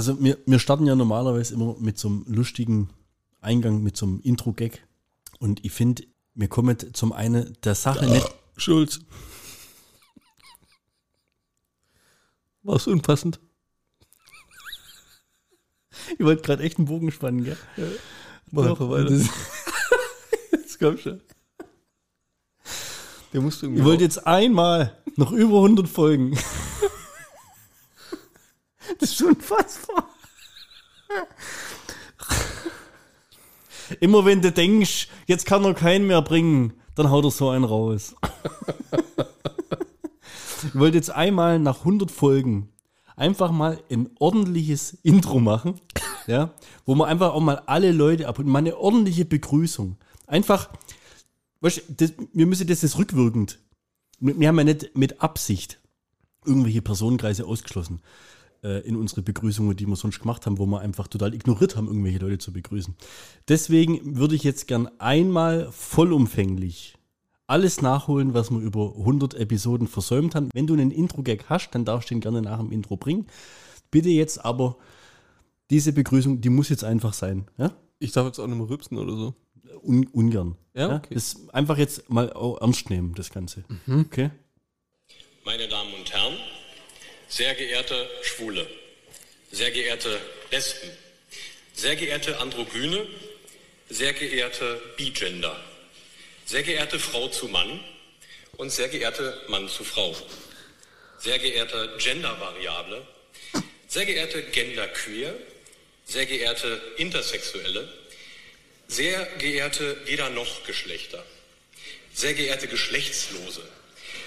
Also wir, wir starten ja normalerweise immer mit so einem lustigen Eingang, mit so einem Intro-Gag. Und ich finde, wir kommen zum einen der Sache nicht. Schulz. War's unpassend? Ich wollte gerade echt einen Bogen spannen, gell? Mach Doch, einfach weiter. das- Jetzt komm schon. Der musst du irgendwie Ich wollte jetzt einmal noch über 100 Folgen. Das ist unfassbar. Immer wenn du denkst, jetzt kann er keinen mehr bringen, dann haut er so einen raus. Ich wollte jetzt einmal nach 100 Folgen einfach mal ein ordentliches Intro machen, ja, wo man einfach auch mal alle Leute ab und mal eine ordentliche Begrüßung. Einfach, weißt, das, wir müssen das jetzt rückwirkend. Wir wir haben ja nicht mit Absicht irgendwelche Personenkreise ausgeschlossen äh, in unsere Begrüßungen, die wir sonst gemacht haben, wo wir einfach total ignoriert haben, irgendwelche Leute zu begrüßen. Deswegen würde ich jetzt gern einmal vollumfänglich alles nachholen, was wir über 100 Episoden versäumt haben. Wenn du einen Intro-Gag hast, dann darfst du den gerne nach dem Intro bringen. Bitte jetzt aber, diese Begrüßung, die muss jetzt einfach sein. Ja? Ich darf jetzt auch nicht mehr rübsen oder so. Un ungern. Ja, okay. Das einfach jetzt mal ernst nehmen, das Ganze. Okay? Meine Damen und Herren, sehr geehrte Schwule, sehr geehrte Lesben, sehr geehrte Androgyne, sehr geehrte Bigender, sehr geehrte Frau zu Mann und sehr geehrte Mann zu Frau, sehr geehrte Gendervariable, sehr geehrte Genderqueer, sehr geehrte Intersexuelle, sehr geehrte weder noch Geschlechter, sehr geehrte Geschlechtslose,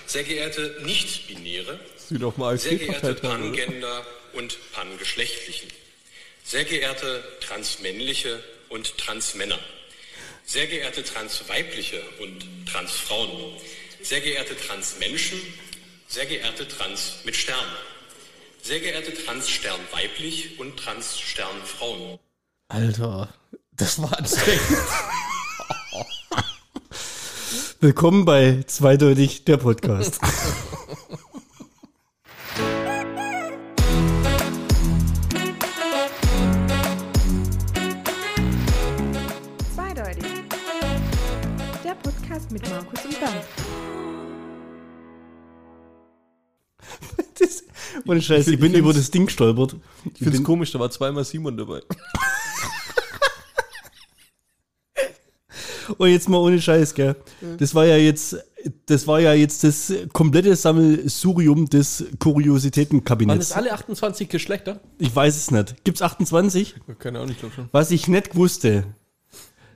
sehr geehrte Nicht-Binäre, Sieht auf dem sehr geehrte? Pangender und Pangeschlechtlichen, sehr geehrte Transmännliche und Transmänner, sehr geehrte Transweibliche und Transfrauen, sehr geehrte Transmenschen, sehr geehrte Trans mit Stern, sehr geehrte Transstern weiblich und Transstern Frauen. Alter, das war anstrengend. Willkommen bei Zweideutig, der Podcast. ohne Scheiß, ich Ich bin über das Ding gestolpert. Ich finde es komisch, da war zweimal Simon dabei. Und jetzt mal ohne Scheiß, gell. Das war ja jetzt, das war ja jetzt das komplette Sammelsurium des Waren es Kuriositätenkabinetts. alle 28 Geschlechter? Ich weiß es nicht. Gibt's 28? Keine Ahnung, ich glaube schon. Was ich nicht wusste,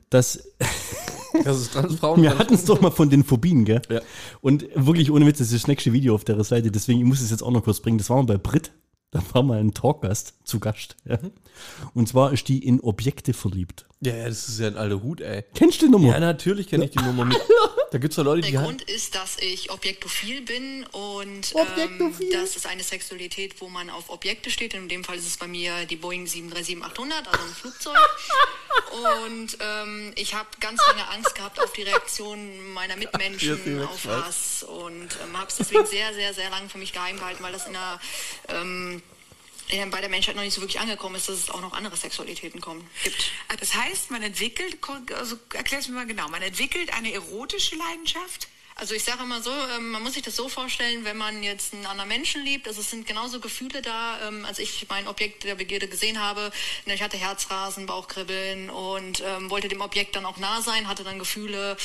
dass Das ist Transfrauen. wir hatten es doch mal von den Phobien, gell? Ja. Und wirklich ohne Witz, das ist das nächste Video auf der Seite, deswegen ich muss es jetzt auch noch kurz bringen. Das war mal bei Brit. Da war mal ein Talkgast zu Gast. Ja. Und zwar ist die in Objekte verliebt. Ja, ja, das ist ja ein alter Hut, ey. Kennst du die Nummer? Ja, natürlich kenne ich die Nummer mit. Da gibt es ja Leute, die Der. Grund ist, dass ich objektophil bin und Objektophil? Ähm, das ist eine Sexualität, wo man auf Objekte steht. In dem Fall ist es bei mir die Boeing 737-800, also ein Flugzeug. Und ähm, ich habe ganz lange Angst gehabt auf die Reaktion meiner Mitmenschen, auf was und ähm, habe es deswegen sehr, sehr, sehr lange für mich geheim gehalten, weil das in der ähm, bei der Menschheit noch nicht so wirklich angekommen ist, dass es auch noch andere Sexualitäten kommen, gibt. Ah, Das heißt, man entwickelt, also erklär es mir mal genau, man entwickelt eine erotische Leidenschaft? Also ich sage immer so, ähm, man muss sich das so vorstellen, wenn man jetzt einen anderen Menschen liebt, also es sind genauso Gefühle da, ähm, als ich mein Objekt der Begierde gesehen habe. Ne, Ich hatte Herzrasen, Bauchkribbeln und ähm, wollte dem Objekt dann auch nah sein, hatte dann Gefühle.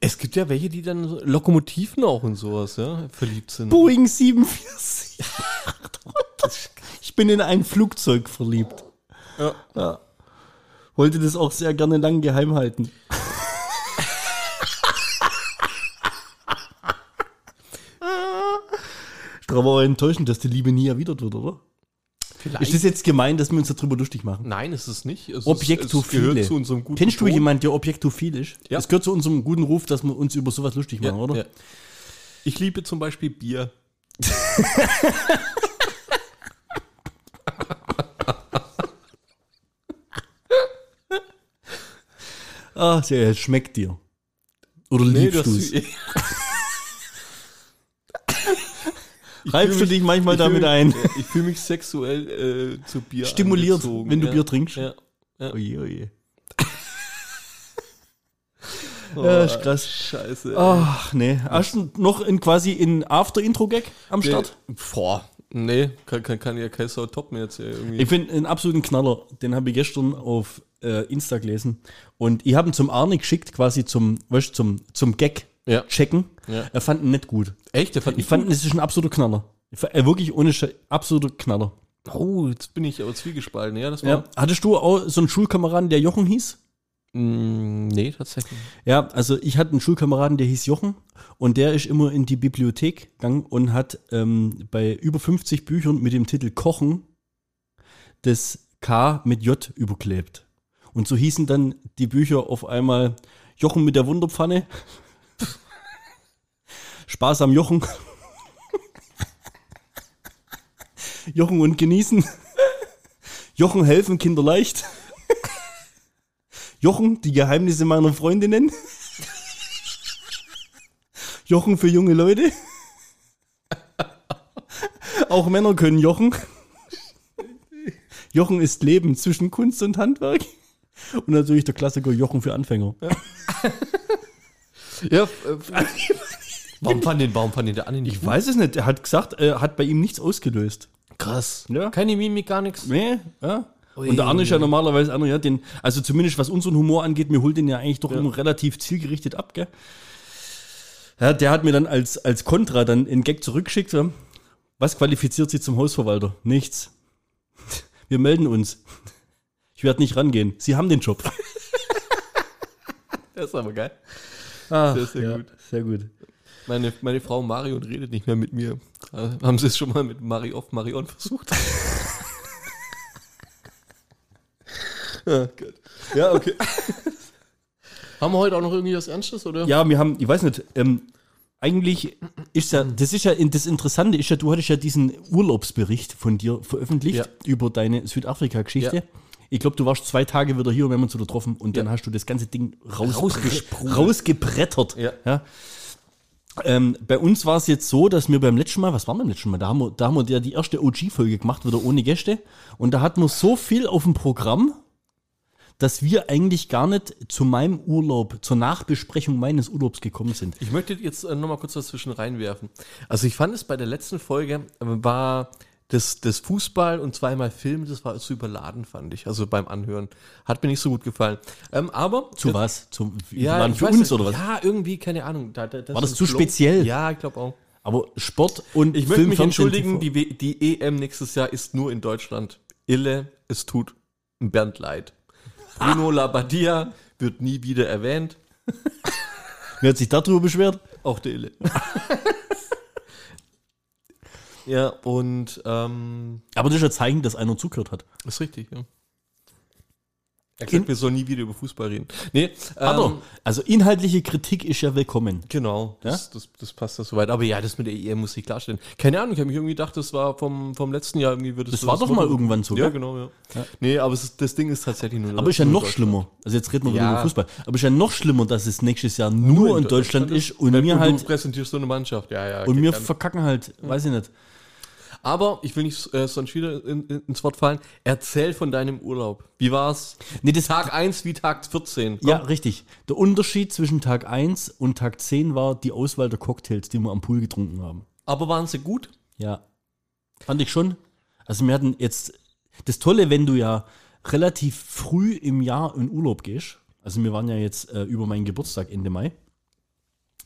Es gibt ja welche, die dann Lokomotiven auch und sowas, ja, verliebt sind. Boeing 747. ich bin in ein Flugzeug verliebt. Ja. Wollte das auch sehr gerne lang geheim halten. Ist doch aber auch enttäuschend, dass die Liebe nie erwidert wird, oder? Vielleicht. Ist das jetzt gemein, dass wir uns darüber lustig machen? Nein, ist es nicht. Es ist- Objektophile. Es gehört zu unserem guten Kennst du jemanden, der objektophil ist? Ja. Das gehört zu unserem guten Ruf, dass wir uns über sowas lustig machen, Ja, oder? ja. Ich liebe zum Beispiel Bier. Ah, sehr, es schmeckt dir. Oder liebst das- du es? Ich Reibst du dich manchmal damit mich- ein? Ja, Ich fühle mich sexuell äh, zu Bier Stimuliert, angezogen, wenn du ja. Bier trinkst? Ja. Oje, oje. Oh, Ja, ist krass. Scheiße. Ach, nee. Hast du noch in quasi in After-Intro-Gag am Start? Nee, boah, nee, kann, kann, kann ja kein Sau toppen jetzt irgendwie. Ich finde einen absoluten Knaller. Den habe ich gestern auf äh, Insta gelesen. Und ich habe ihn zum Arne geschickt, quasi zum, weißt, zum, zum Gag Ja. checken. Ja. Er fand ihn nicht gut. Echt? Der fand Ich fand, es ist ein absoluter Knaller. Fand, äh, wirklich ohne Sche absoluter Knaller. Oh, jetzt bin ich aber zwiegespalten. Ja, das war. Ja. Hattest du auch so einen Schulkameraden, der Jochen hieß? Mm, nee, tatsächlich. Ja, also ich hatte einen Schulkameraden, der hieß Jochen und der ist immer in die Bibliothek gegangen und hat ähm, bei über 50 Büchern mit dem Titel Kochen das K mit J überklebt. Und so hießen dann die Bücher auf einmal Jochen mit der Wunderpfanne, Spaß am Jochen, Jochen und genießen, Jochen helfen Kinder leicht. Jochen, die Geheimnisse meiner Freundinnen. Jochen für junge Leute. Auch Männer können Jochen. Jochen ist Leben zwischen Kunst und Handwerk. Und natürlich der Klassiker Jochen für Anfänger. Ja, äh, warum fand den, warum fand den der Anni nicht Ich weiß es nicht. Er hat gesagt, er hat bei ihm nichts ausgelöst. Krass. Ja. Keine Mimik, gar nichts. Nee, ja. Und der Arne ist ja normalerweise einer, ja, den, also zumindest was unseren Humor angeht, mir holt den ja eigentlich doch immer relativ zielgerichtet ab, gell? Ja, der hat mir dann als, als Kontra dann in Gag zurückgeschickt. Ja. Was qualifiziert Sie zum Hausverwalter? Nichts. Wir melden uns. Ich werde nicht rangehen. Sie haben den Job. Das ist aber geil. Ah, Sehr, sehr gut. Sehr gut. Meine, meine Frau Marion redet nicht mehr mit mir. Haben sie es schon mal mit Mari auf Marion versucht? ja, gut. Ja, okay. haben wir heute auch noch irgendwie was Ernstes, oder? Ja, wir haben, ich weiß nicht, ähm, eigentlich ist ja, das ist ja, das Interessante ist ja, du hattest ja diesen Urlaubsbericht von dir veröffentlicht Ja. über deine Südafrika-Geschichte. Ja. Ich glaube, du warst zwei Tage wieder hier und wir haben uns wieder getroffen und dann hast du das ganze Ding raus, Rausgesprudelt. rausgebrettert. Ja. Ähm, bei uns war es jetzt so, dass wir beim letzten Mal, was war beim letzten Mal? Da haben wir, da haben wir ja die erste OG-Folge gemacht, wieder ohne Gäste. Und da hatten wir so viel auf dem Programm, dass wir eigentlich gar nicht zu meinem Urlaub, zur Nachbesprechung meines Urlaubs gekommen sind. Ich möchte jetzt äh, nochmal kurz dazwischen reinwerfen. Also ich fand es bei der letzten Folge, äh, war das, das Fußball und zweimal Film, das war zu überladen, fand ich. Also beim Anhören. Hat mir nicht so gut gefallen. Ähm, aber Zu was? Zum, ja, waren für uns nicht. oder was? Ja, irgendwie, keine Ahnung. Da, da, War das zu Flow. speziell? Ja, ich glaube auch. Aber Sport und Ich möchte mich entschuldigen, die, die EM nächstes Jahr ist nur in Deutschland. Ille, es tut Bernd leid. Bruno Labbadia wird nie wieder erwähnt. Wer hat sich darüber beschwert? Auch der Ille. ja, und ähm, Aber das ist ja Zeichen, dass einer zugehört hat. ist richtig, ja. Er sagt, wir sollen nie wieder über Fußball reden. Nee, Aber, ähm, also inhaltliche Kritik ist ja willkommen. Genau, das, das, das passt da soweit. Aber ja, das mit der EM muss ich klarstellen. Keine Ahnung, ich habe mich irgendwie gedacht, das war vom, vom letzten Jahr irgendwie wird es Das war doch mal irgendwann so, Ja, gell? genau, ja. Nee, aber es ist, das Ding ist tatsächlich nur. Aber ist ja nur noch Deutschland. schlimmer. Also jetzt reden wir wieder Ja. über Fußball. Aber ist ja noch schlimmer, dass es nächstes Jahr nur, in Deutschland ist und Weil wir du halt präsentierst so eine Mannschaft. Ja, ja. und wir verkacken halt, weiß ich nicht. Aber ich will nicht äh, sonst wieder in, in, ins Wort fallen. Erzähl von deinem Urlaub. Wie war's? Nee, das Tag 1 wie Tag 14. Komm. Ja, richtig. Der Unterschied zwischen Tag 1 und Tag 10 war die Auswahl der Cocktails, die wir am Pool getrunken haben. Aber waren sie gut? Ja. Fand ich schon. Also wir hatten jetzt das Tolle, wenn du ja relativ früh im Jahr in Urlaub gehst. Also wir waren ja jetzt äh, über meinen Geburtstag Ende Mai.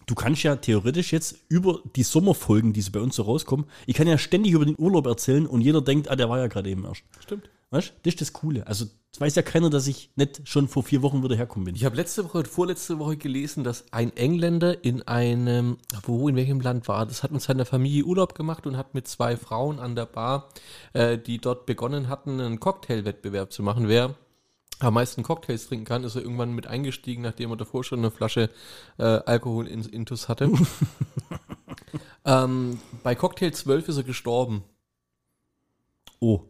Du kannst ja theoretisch jetzt über die Sommerfolgen, die so bei uns so rauskommen, ich kann ja ständig über den Urlaub erzählen und jeder denkt, ah, der war ja gerade eben erst. Stimmt. Weißt du? Das ist das Coole. Also es weiß ja keiner, dass ich nicht schon vor vier Wochen wieder herkommen bin. Ich habe letzte Woche, vorletzte Woche gelesen, dass ein Engländer in einem, wo, in welchem Land war, das hat mit seiner Familie Urlaub gemacht und hat mit zwei Frauen an der Bar, äh, die dort begonnen hatten, einen Cocktailwettbewerb zu machen. Wer am meisten Cocktails trinken kann, ist er irgendwann mit eingestiegen, nachdem er davor schon eine Flasche äh, Alkohol in, intus hatte. ähm, bei Cocktail 12 ist er gestorben. Oh.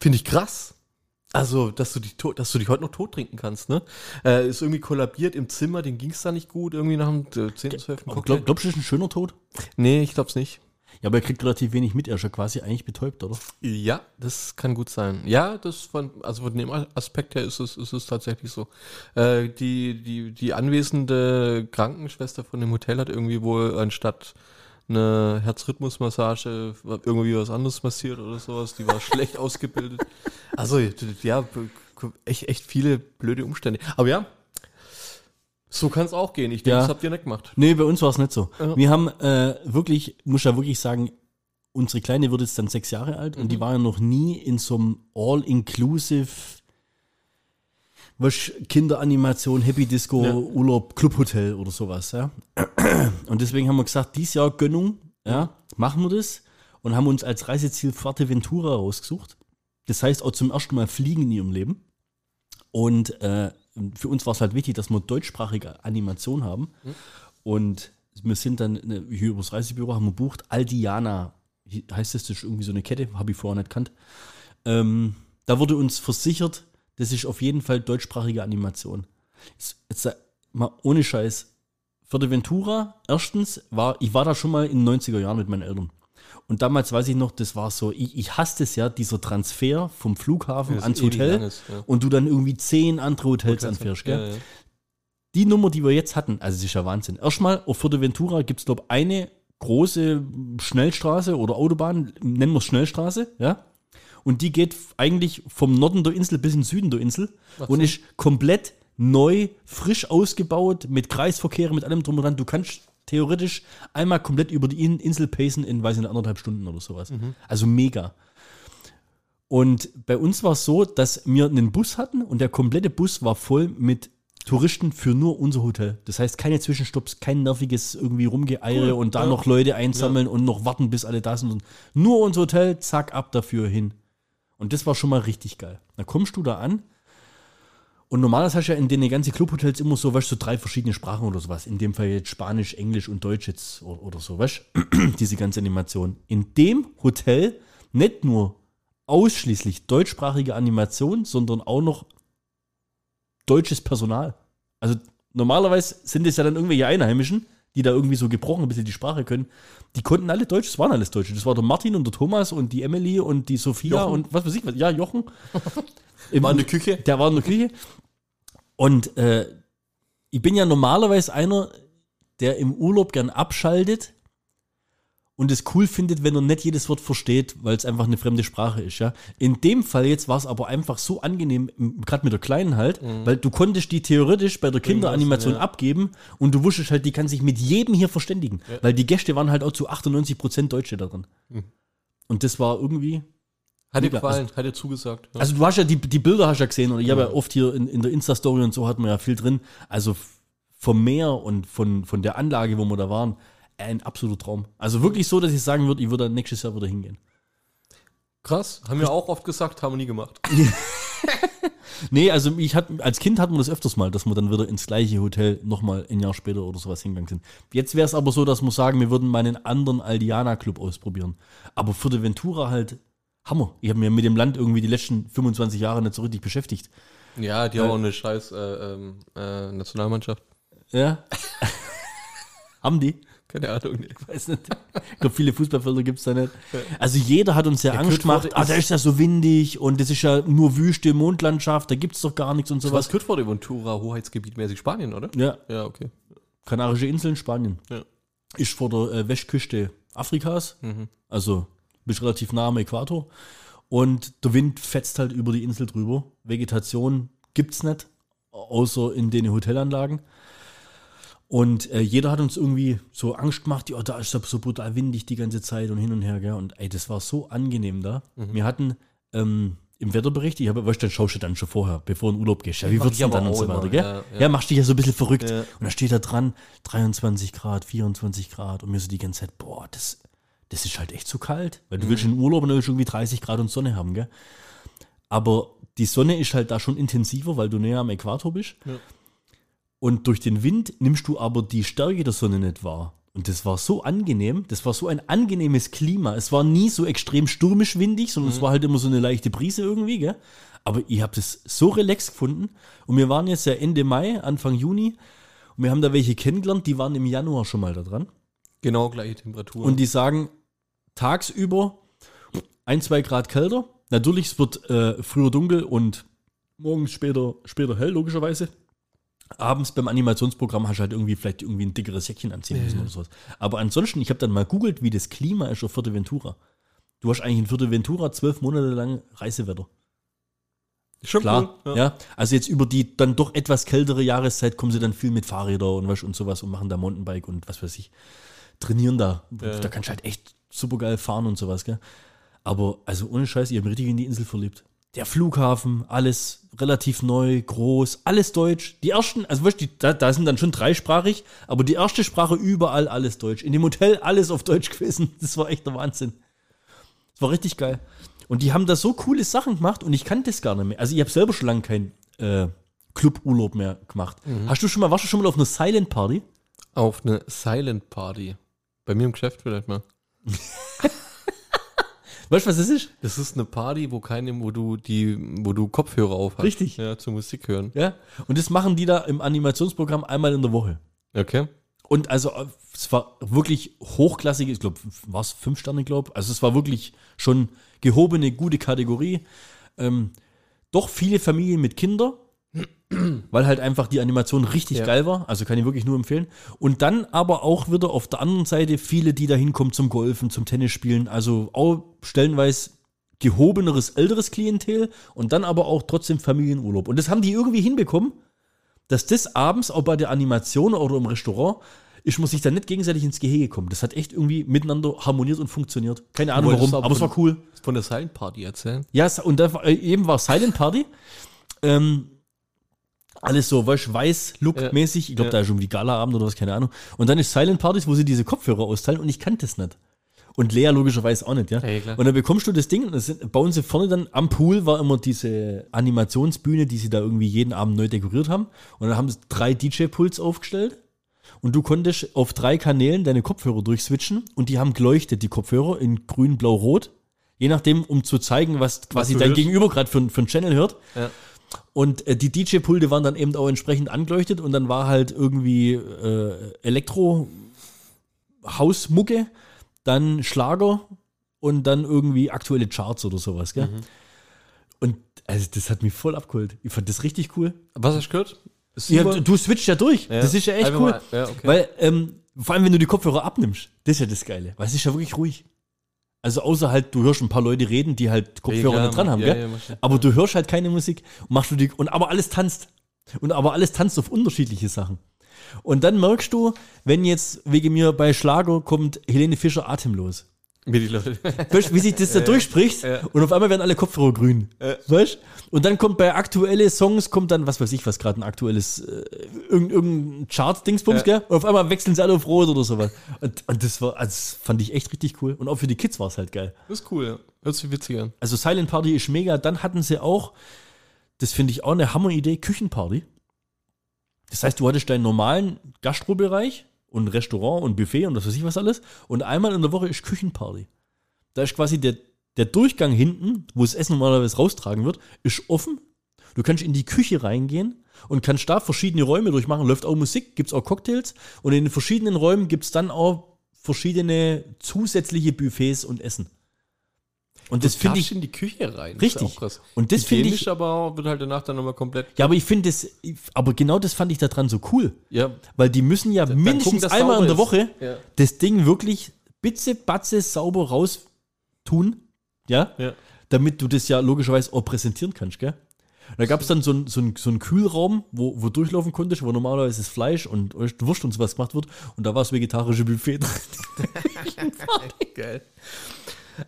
Finde ich krass. Also, dass du, dich tot, dass du dich heute noch tot trinken kannst, ne? Äh, ist irgendwie kollabiert im Zimmer, dem ging es da nicht gut, irgendwie nach dem äh, 10., 12. Aber Cocktail. glaub, glaubst du, ist ein schöner Tod? nee, ich glaub's nicht. Ja, aber er kriegt relativ wenig mit, er ist ja quasi eigentlich betäubt, oder? Ja, das kann gut sein. Ja, das von, also von dem Aspekt her ist es, ist es tatsächlich so. Äh, die, die, die anwesende Krankenschwester von dem Hotel hat irgendwie wohl anstatt eine Herzrhythmusmassage irgendwie was anderes massiert oder sowas. Die war schlecht ausgebildet. Also ja, echt, echt viele blöde Umstände. Aber ja, so kann es auch gehen. Ich denke, Ja. das habt ihr nicht gemacht. Nee, bei uns war es nicht so. Ja. Wir haben äh, wirklich, muss ja wirklich sagen, unsere Kleine wird jetzt dann sechs Jahre alt und die war ja noch nie in so einem All-Inclusive was Kinderanimation, Happy Disco, Ja. Urlaub, Clubhotel oder sowas, ja. Und deswegen haben wir gesagt, dieses Jahr Gönnung, ja, machen wir das und haben uns als Reiseziel Fuerteventura rausgesucht. Das heißt auch zum ersten Mal fliegen in ihrem Leben. Und äh, für uns war es halt wichtig, dass wir deutschsprachige Animation haben. Und wir sind dann äh, hier übers Reisebüro haben wir bucht. Aldiana heißt das, das ist irgendwie so eine Kette, habe ich vorher nicht kannt. Ähm, da wurde uns versichert, das ist auf jeden Fall deutschsprachige Animation. Jetzt, jetzt mal ohne Scheiß. Fuerteventura, erstens, war, ich war da schon mal in den 90er Jahren mit meinen Eltern. Und damals weiß ich noch, das war so, ich, ich hasste es ja, dieser Transfer vom Flughafen Das ans Hotel lang ist, ja. und du dann irgendwie zehn andere Hotels anfährst, gell? Ja, die Nummer, die wir jetzt hatten, also es ist ja Wahnsinn. Erstmal, auf Fuerteventura gibt es, glaube ich, eine große Schnellstraße oder Autobahn, nennen wir es Schnellstraße, ja. Und die geht eigentlich vom Norden der Insel bis in den Süden der Insel und ist komplett neu, frisch ausgebaut, mit Kreisverkehr, mit allem drum und dran. Du kannst theoretisch einmal komplett über die In- Insel pacen in, weiß ich nicht, anderthalb Stunden oder sowas. Also mega. Und bei uns war es so, dass wir einen Bus hatten und der komplette Bus war voll mit Touristen für nur unser Hotel. Das heißt, keine Zwischenstopps, kein nerviges irgendwie Rumgeeiere und da noch Leute einsammeln und noch warten, bis alle da sind. Nur unser Hotel, zack, ab dafür hin. Und das war schon mal richtig geil. Dann kommst du da an und normalerweise hast du ja in den ganzen Clubhotels immer so, weißt du, so drei verschiedene Sprachen oder sowas. In dem Fall jetzt Spanisch, Englisch und Deutsch jetzt oder, oder so, weißt? Diese ganze Animation. In dem Hotel nicht nur ausschließlich deutschsprachige Animation, sondern auch noch deutsches Personal. Also normalerweise sind es ja dann irgendwelche Einheimischen, die da irgendwie so gebrochen ein bisschen die Sprache können. Die konnten alle Deutsch, das waren alles Deutsche. Das war der Martin und der Thomas und die Emily und die Sophia Jochen. und was weiß ich, was- ja, Jochen. War in der Küche? Der war in der Küche. Und äh, ich bin ja normalerweise einer, der im Urlaub gern abschaltet und es cool findet, wenn er nicht jedes Wort versteht, weil es einfach eine fremde Sprache ist, ja. In dem Fall jetzt war es aber einfach so angenehm, gerade mit der Kleinen halt, weil du konntest die theoretisch bei der Kinderanimation ja. abgeben und du wusstest halt, die kann sich mit jedem hier verständigen, weil die Gäste waren halt auch zu 98% Deutsche da drin. Und das war irgendwie, Hat dir gefallen, hat dir zugesagt. Ja. also du hast ja die, die Bilder hast ja gesehen und ich habe ja oft hier in, in der Insta-Story und so hat man ja viel drin. Also vom Meer und von, von der Anlage, wo wir da waren, ein absoluter Traum. Also wirklich so, dass ich sagen würde, ich würde nächstes Jahr wieder hingehen. Krass, haben wir auch oft gesagt, haben wir nie gemacht. Nee, also ich hat, als Kind hatten wir das öfters mal, dass wir dann wieder ins gleiche Hotel nochmal ein Jahr später oder sowas hingegangen sind. Jetzt wäre es aber so, dass wir sagen, wir würden mal einen anderen Aldiana-Club ausprobieren. Aber für die Ventura halt Hammer. Ich habe mir mit dem Land irgendwie die letzten 25 Jahre nicht so richtig beschäftigt. Ja, die haben auch eine scheiß äh, ähm, äh, Nationalmannschaft. Ja. Haben die? Keine Ahnung. nee. weiß nicht. Ich glaube, viele Fußballfelder gibt es da nicht. Also jeder hat uns ja Angst Kürtwort gemacht, ah, da ist- ja so windig und das ist ja nur Wüste, Mondlandschaft, da gibt es doch gar nichts und Was sowas. Kürtwort Ventura, Hoheitsgebiet mäßig Spanien, oder? Ja, Ja, okay. Kanarische Inseln, Spanien. Ja. Ist vor der äh, Westküste Afrikas, also bist relativ nah am Äquator. Und der Wind fetzt halt über die Insel drüber. Vegetation gibt's nicht, außer in den Hotelanlagen. Und äh, jeder hat uns irgendwie so Angst gemacht, ja, da ist ja so brutal windig die ganze Zeit und hin und her, gell? Und ey, das war so angenehm da. Wir hatten ähm, im Wetterbericht, ich habe, weißt du, dann schaust du dann schon vorher, bevor du in Urlaub gehst. Ja, wie wird's denn dann und so weiter, gell? ja, Ja, ja. machst dich ja so ein bisschen verrückt. Ja. Und da steht da dran, 23 Grad, 24 Grad und mir so die ganze Zeit, boah, das, das ist halt echt zu kalt. Weil du willst in Urlaub und dann willst du irgendwie 30 Grad und Sonne haben, gell? Aber die Sonne ist halt da schon intensiver, weil du näher am Äquator bist. Und durch den Wind nimmst du aber die Stärke der Sonne nicht wahr. Und das war so angenehm, das war so ein angenehmes Klima. Es war nie so extrem stürmisch windig, sondern es war halt immer so eine leichte Brise irgendwie, gell? Aber ich habe das so relaxed gefunden. Und wir waren jetzt ja Ende Mai, Anfang Juni. Und wir haben da welche kennengelernt, die waren im Januar schon mal da dran. Genau, gleiche Temperatur. Und die sagen, tagsüber ein, zwei Grad kälter. Natürlich, es wird äh, früher dunkel und morgens später, später hell, logischerweise. Abends beim Animationsprogramm hast du halt irgendwie vielleicht irgendwie ein dickeres Jäckchen anziehen müssen oder sowas. Aber ansonsten, ich habe dann mal googelt, wie das Klima ist auf Fuerteventura. Du hast eigentlich in Fuerteventura zwölf Monate lang Reisewetter. Schon Klar, cool, ja. Also jetzt über die dann doch etwas kältere Jahreszeit kommen sie dann viel mit Fahrrädern und was und sowas und machen da Mountainbike und was weiß ich. Trainieren da. Ja. Da kannst du halt echt super geil fahren und sowas, gell? Aber also ohne Scheiß, ich habe mich richtig in die Insel verliebt. Der Flughafen, alles relativ neu, groß, alles deutsch. Die ersten, also die- da, da sind dann schon dreisprachig, aber die erste Sprache überall alles deutsch. In dem Hotel alles auf Deutsch gewesen. Das war echt der Wahnsinn. Das war richtig geil. Und die haben da so coole Sachen gemacht und ich kannte das gar nicht mehr. Also ich habe selber schon lange keinen äh, Cluburlaub mehr gemacht. Hast du schon mal, warst du schon mal auf einer Silent Party? Auf eine Silent Party. Bei mir im Geschäft vielleicht mal. Weißt du, was das ist? Das ist eine Party, wo keine, wo du die, wo du Kopfhörer auf hast. Richtig. Ja, zur Musik hören. Ja. Und das machen die da im Animationsprogramm einmal in der Woche. Okay. Und also äh, es war wirklich hochklassig, ich glaube, war es fünf Sterne, glaube Also es war wirklich schon gehobene, gute Kategorie. Ähm, doch viele Familien mit Kindern, weil halt einfach die Animation richtig Ja. geil war. Also kann ich wirklich nur empfehlen. Und dann aber auch wieder auf der anderen Seite viele, die da hinkommen zum Golfen, zum Tennisspielen. Also auch stellenweise gehobeneres, älteres Klientel und dann aber auch trotzdem Familienurlaub. Und das haben die irgendwie hinbekommen, dass das abends auch bei der Animation oder im Restaurant ist, muss sich dann nicht gegenseitig ins Gehege kommen. Das hat echt irgendwie miteinander harmoniert und funktioniert. Keine Ahnung warum, aber aber es war cool. Von der Silent Party erzählen. Ja, und da eben war Silent Party. ähm, alles so weißt, weiß-Look-mäßig. Ich glaube, da ist irgendwie Gala-Abend oder was, keine Ahnung. Und dann ist Silent Partys, wo sie diese Kopfhörer austeilen und ich kannte das nicht. Und Lea logischerweise auch nicht, ja. Ja, und dann bekommst du das Ding und das sind, bauen sie vorne dann am Pool war immer diese Animationsbühne, die sie da irgendwie jeden Abend neu dekoriert haben. Und dann haben sie drei DJ-Puls aufgestellt. Und du konntest auf drei Kanälen deine Kopfhörer durchswitchen und die haben geleuchtet, die Kopfhörer in grün, blau, rot. Je nachdem, um zu zeigen, was quasi du dein hörst. Gegenüber gerade für, für einen Channel hört. Ja. Und äh, die DJ-Pulte waren dann eben auch entsprechend angeleuchtet und dann war halt irgendwie äh, Elektro-Hausmucke, dann Schlager und dann irgendwie aktuelle Charts oder sowas, gell? Mhm. Und also das hat mich voll abgeholt. Ich fand das richtig cool. Was hast du gehört? Ja, du, du switcht ja durch. Ja. Das ist ja echt Einfach cool. ja, okay. Weil, ähm, vor allem, wenn du die Kopfhörer abnimmst, das ist ja das Geile. Weil es ist ja wirklich ruhig. Also außer halt, du hörst ein paar Leute reden, die halt Kopfhörer klar, nicht dran haben, ja, gell? ja, aber du hörst halt keine Musik machst du die, und aber alles tanzt. Und aber alles tanzt auf unterschiedliche Sachen. Und dann merkst du, wenn jetzt wegen mir bei Schlager kommt Helene Fischer atemlos. Wie die Leute. Weißt du, wie sich das da durchspricht und auf einmal werden alle Kopfhörer grün. Weißt? Und dann kommt bei aktuelle Songs, kommt dann, was weiß ich, was gerade ein aktuelles, äh, irgendein, irgendein Chart-Dingsbums, gell? Und auf einmal wechseln sie alle auf Rot oder sowas. Und, und das war, also das fand ich echt richtig cool. Und auch für die Kids war es halt geil. Das ist cool, ja. Hört sich witzig an. Also Silent Party ist mega. Dann hatten sie auch, das finde ich auch eine Hammeridee, Küchenparty. Das heißt, du hattest deinen normalen Gastrobereich und Restaurant und Buffet und was weiß ich was alles. Und einmal in der Woche ist Küchenparty. Da ist quasi der, der Durchgang hinten, wo das Essen normalerweise raustragen wird, ist offen. Du kannst in die Küche reingehen und kannst da verschiedene Räume durchmachen. Läuft auch Musik, gibt es auch Cocktails. Und in den verschiedenen Räumen gibt es dann auch verschiedene zusätzliche Buffets und Essen. Und das finde ich in die Küche rein. Richtig. Das. Und das finde ich- aber wird halt danach dann nochmal komplett. Ja, aber ich finde es, aber genau das fand ich daran so cool. Ja. Weil die müssen ja gucken, mindestens dass einmal in der. Woche Ja. das Ding wirklich bitze, batze, sauber raus tun. Ja? Ja. Damit du das ja logischerweise auch präsentieren kannst, gell? Da gab es dann so einen so so einen Kühlraum, wo, wo durchlaufen konntest, wo normalerweise das Fleisch und Wurst und sowas gemacht wird. Und da war das vegetarische Buffet drin. Geil.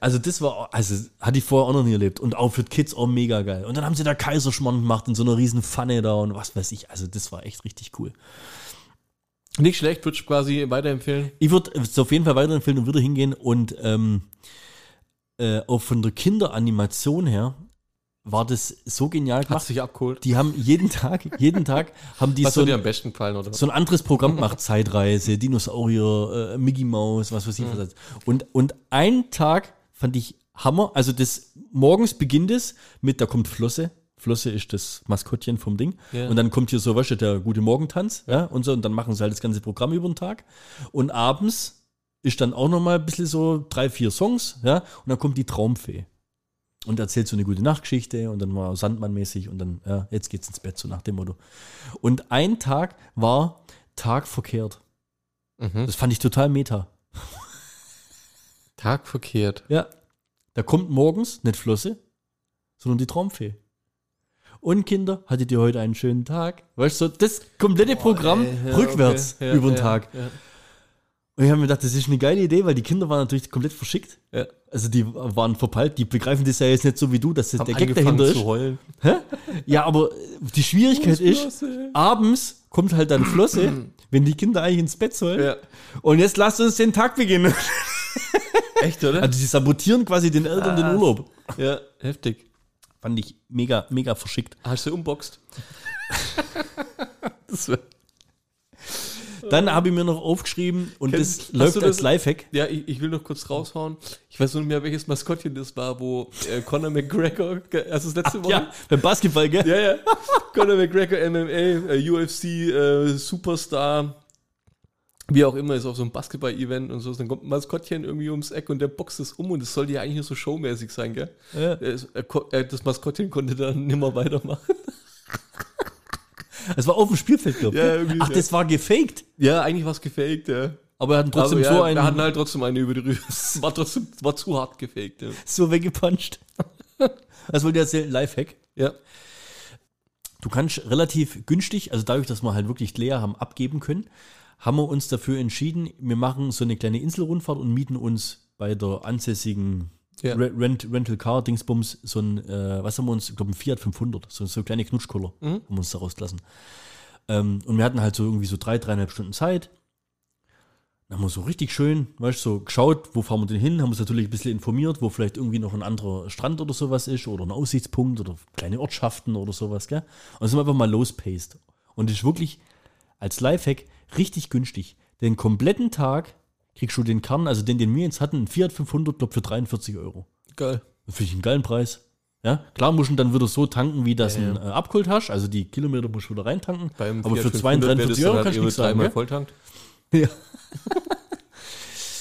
Also das war, also hatte ich vorher auch noch nie erlebt. Und auch für Kids auch mega geil. Und dann haben sie da Kaiserschmarrn gemacht in so einer riesen Pfanne da und was weiß ich. Also das war echt richtig cool. Nicht schlecht, würde ich quasi weiterempfehlen. Ich würde es auf jeden Fall weiterempfehlen und würde hingehen und ähm, äh, auch von der Kinderanimation her war das so genial Hat gemacht. sich abgeholt. Die haben jeden Tag, jeden Tag haben die Was so hat dir am ein, besten gefallen, oder? so ein anderes Programm gemacht. Zeitreise, Dinosaurier, äh, Mickey Mouse, was weiß ich was. Und, und ein Tag fand ich Hammer. Also das morgens beginnt es mit, da kommt Flosse. Flosse ist das Maskottchen vom Ding. Ja. Und dann kommt hier so, weißt du, der gute Morgentanz, ja, und so. Und dann machen sie halt das ganze Programm über den Tag. Und abends ist dann auch nochmal ein bisschen so drei, vier Songs, ja, und dann kommt die Traumfee. Und erzählt so eine gute Nachtgeschichte und dann war Sandmann-mäßig und dann, ja, jetzt geht's ins Bett, so nach dem Motto. Und ein Tag war Tag verkehrt. Mhm. Das fand ich total meta. Tag verkehrt. Ja. Da kommt morgens nicht Flosse, sondern die Traumfee. Und Kinder, hattet ihr heute einen schönen Tag? Weißt du, so das komplette Programm Ey, ja, rückwärts okay. Ja, über den ja, Tag. Und ich habe mir gedacht, das ist eine geile Idee, weil die Kinder waren natürlich komplett verschickt. Ja. Also die waren verpeilt, die begreifen das ja jetzt nicht so wie du, dass das der Gag dahinter ist. Ja, aber die Schwierigkeit ist, abends kommt halt dann Flosse, wenn die Kinder eigentlich ins Bett sollen. Ja. Und jetzt lasst uns den Tag beginnen. Echt, oder? Also die sabotieren quasi den Eltern den Urlaub. ja, heftig. Fand ich mega, mega verschickt. Hast du unboxed? das Dann habe ich mir noch aufgeschrieben und Kennst- das läuft du als das- Lifehack. ja, ich, ich will noch kurz raushauen. Ich weiß nur nicht mehr, welches Maskottchen das war, wo äh, Conor McGregor, also das letzte Woche. Ja, beim Basketball, gell? Ja, ja. Conor McGregor, MMA, äh, UFC, äh, Superstar, wie auch immer, ist auf so einem Basketball-Event und so. Dann kommt ein Maskottchen irgendwie ums Eck und der boxt es um und das sollte ja eigentlich nur so showmäßig sein, gell? Ja. Er- Das Maskottchen konnte dann nimmer weitermachen. Es war auf dem Spielfeld, glaube ich. Ja, Ach, das war gefaked. Ja, eigentlich war es gefaked, ja. Aber er hat trotzdem Aber ja, so wir einen hatten halt trotzdem eine über die Rübe. Es war trotzdem, war zu hart gefaked, ja. so weggepuncht. Das wollte ich erzählen, Lifehack. Ja. Du kannst relativ günstig, also dadurch, dass wir halt wirklich leer haben abgeben können, haben wir uns dafür entschieden, wir machen so eine kleine Inselrundfahrt und mieten uns bei der ansässigen Ja. Re- Rent, Rental Car Dingsbums so ein, äh, was haben wir uns, ich glaube ein Fiat 500, so, so kleine Knutschkoller haben wir uns daraus gelassen. Ähm, und wir hatten halt so irgendwie so drei, dreieinhalb Stunden Zeit. Dann haben wir so richtig schön, weißt du, so geschaut, wo fahren wir denn hin, haben uns natürlich ein bisschen informiert, wo vielleicht irgendwie noch ein anderer Strand oder sowas ist oder ein Aussichtspunkt oder kleine Ortschaften oder sowas, gell? Und sind wir einfach mal lospaced. Und das ist wirklich als Lifehack richtig günstig. Den kompletten Tag kriegst du den Kern, also den, den wir jetzt hatten, einen Fiat 500, glaube für 43 Euro. Geil. Finde ich einen geilen Preis. Ja, klar musst du dann wieder so tanken, wie das Ja, ja. ein äh, abgeholt hast. Also die Kilometer musst du wieder reintanken. Beim aber für Fiat 42 500 Euro das kannst du nichts halt sagen. gell? volltankt. Ja.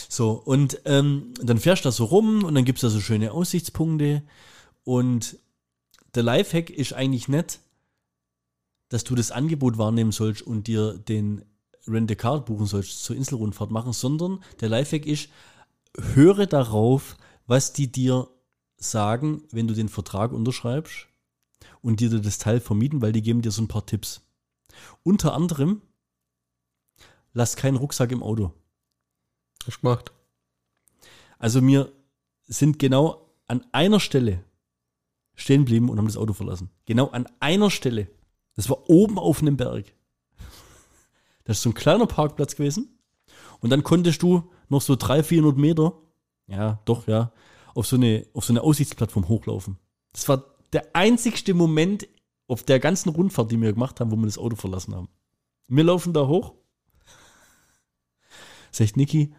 so, und ähm, dann fährst du da so rum und dann gibt es da so schöne Aussichtspunkte. Und der Lifehack ist eigentlich nicht, dass du das Angebot wahrnehmen sollst und dir den Rent-a-Car buchen sollst zur Inselrundfahrt machen, sondern der Lifehack ist, höre darauf, was die dir sagen, wenn du den Vertrag unterschreibst und dir das Teil vermieten, weil die geben dir so ein paar Tipps. Unter anderem, lass keinen Rucksack im Auto. Hast du gemacht. Also wir sind genau an einer Stelle stehen geblieben und haben das Auto verlassen. Genau an einer Stelle. Das war oben auf einem Berg. Das ist so ein kleiner Parkplatz gewesen. Und dann konntest du noch so 300, 400 Meter, ja, doch, ja, auf so eine, auf so eine Aussichtsplattform hochlaufen. Das war der einzigste Moment auf der ganzen Rundfahrt, die wir gemacht haben, wo wir das Auto verlassen haben. Wir laufen da hoch. Sagt Niki,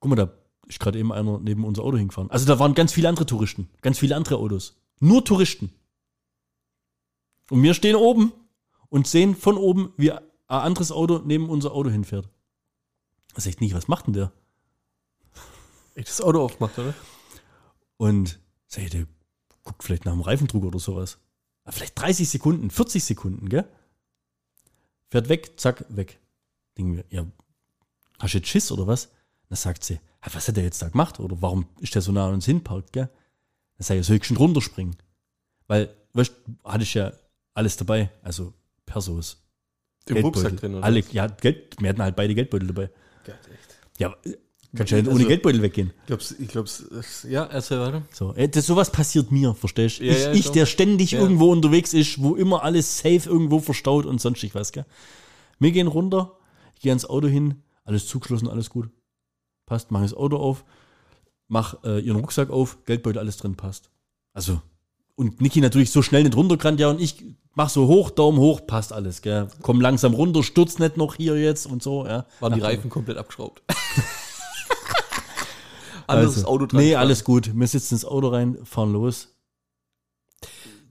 guck mal, da ist gerade eben einer neben unser Auto hingefahren. Also da waren ganz viele andere Touristen, ganz viele andere Autos. Nur Touristen. Und wir stehen oben und sehen von oben, wie ein anderes Auto neben unser Auto hinfährt. Da sagt Niki, was macht denn der? Ich das Auto aufgemacht, oder? Und sag ich, der guckt vielleicht nach dem Reifendruck oder sowas. Aber vielleicht 30 Sekunden, 40 Sekunden, gell? Fährt weg, zack, weg. Denken wir, ja, hast du jetzt Schiss oder was? Dann sagt sie, "Ah, was hat der jetzt da gemacht? Oder warum ist der so nah an uns hinparkt, gell? Dann sag ich, soll ich schon runterspringen? Weil, weißt hatte ich ja alles dabei, also Persos. Im Geldbeutel. Rucksack drin, oder? Alle, was? ja, Geld, wir hatten halt beide Geldbeutel dabei. Geil, echt. Ja, kannst ja nicht ohne Also- Geldbeutel weggehen. Ich glaub's, ich glaub's, das- ja, erzähl weiter. So, äh, das, sowas passiert mir, verstehst du? Ja, ich, ja, ich der ständig Ja. irgendwo unterwegs ist, wo immer alles safe irgendwo verstaut und sonstig was, gell? Wir gehen runter, ich gehe ans Auto hin, alles zugeschlossen, alles gut. Passt, mach das Auto auf, mach äh, ihren Rucksack auf, Geldbeutel, alles drin, passt. Also, und Niki natürlich so schnell nicht runtergerannt, ja, und ich mach so hoch, Daumen hoch, passt alles, gell? Komm langsam runter, stürzt nicht noch hier jetzt und so, ja. Waren die Reifen komplett abgeschraubt. Anderes also, Auto dran. Nee, alles gut. Wir sitzen ins Auto rein, fahren los.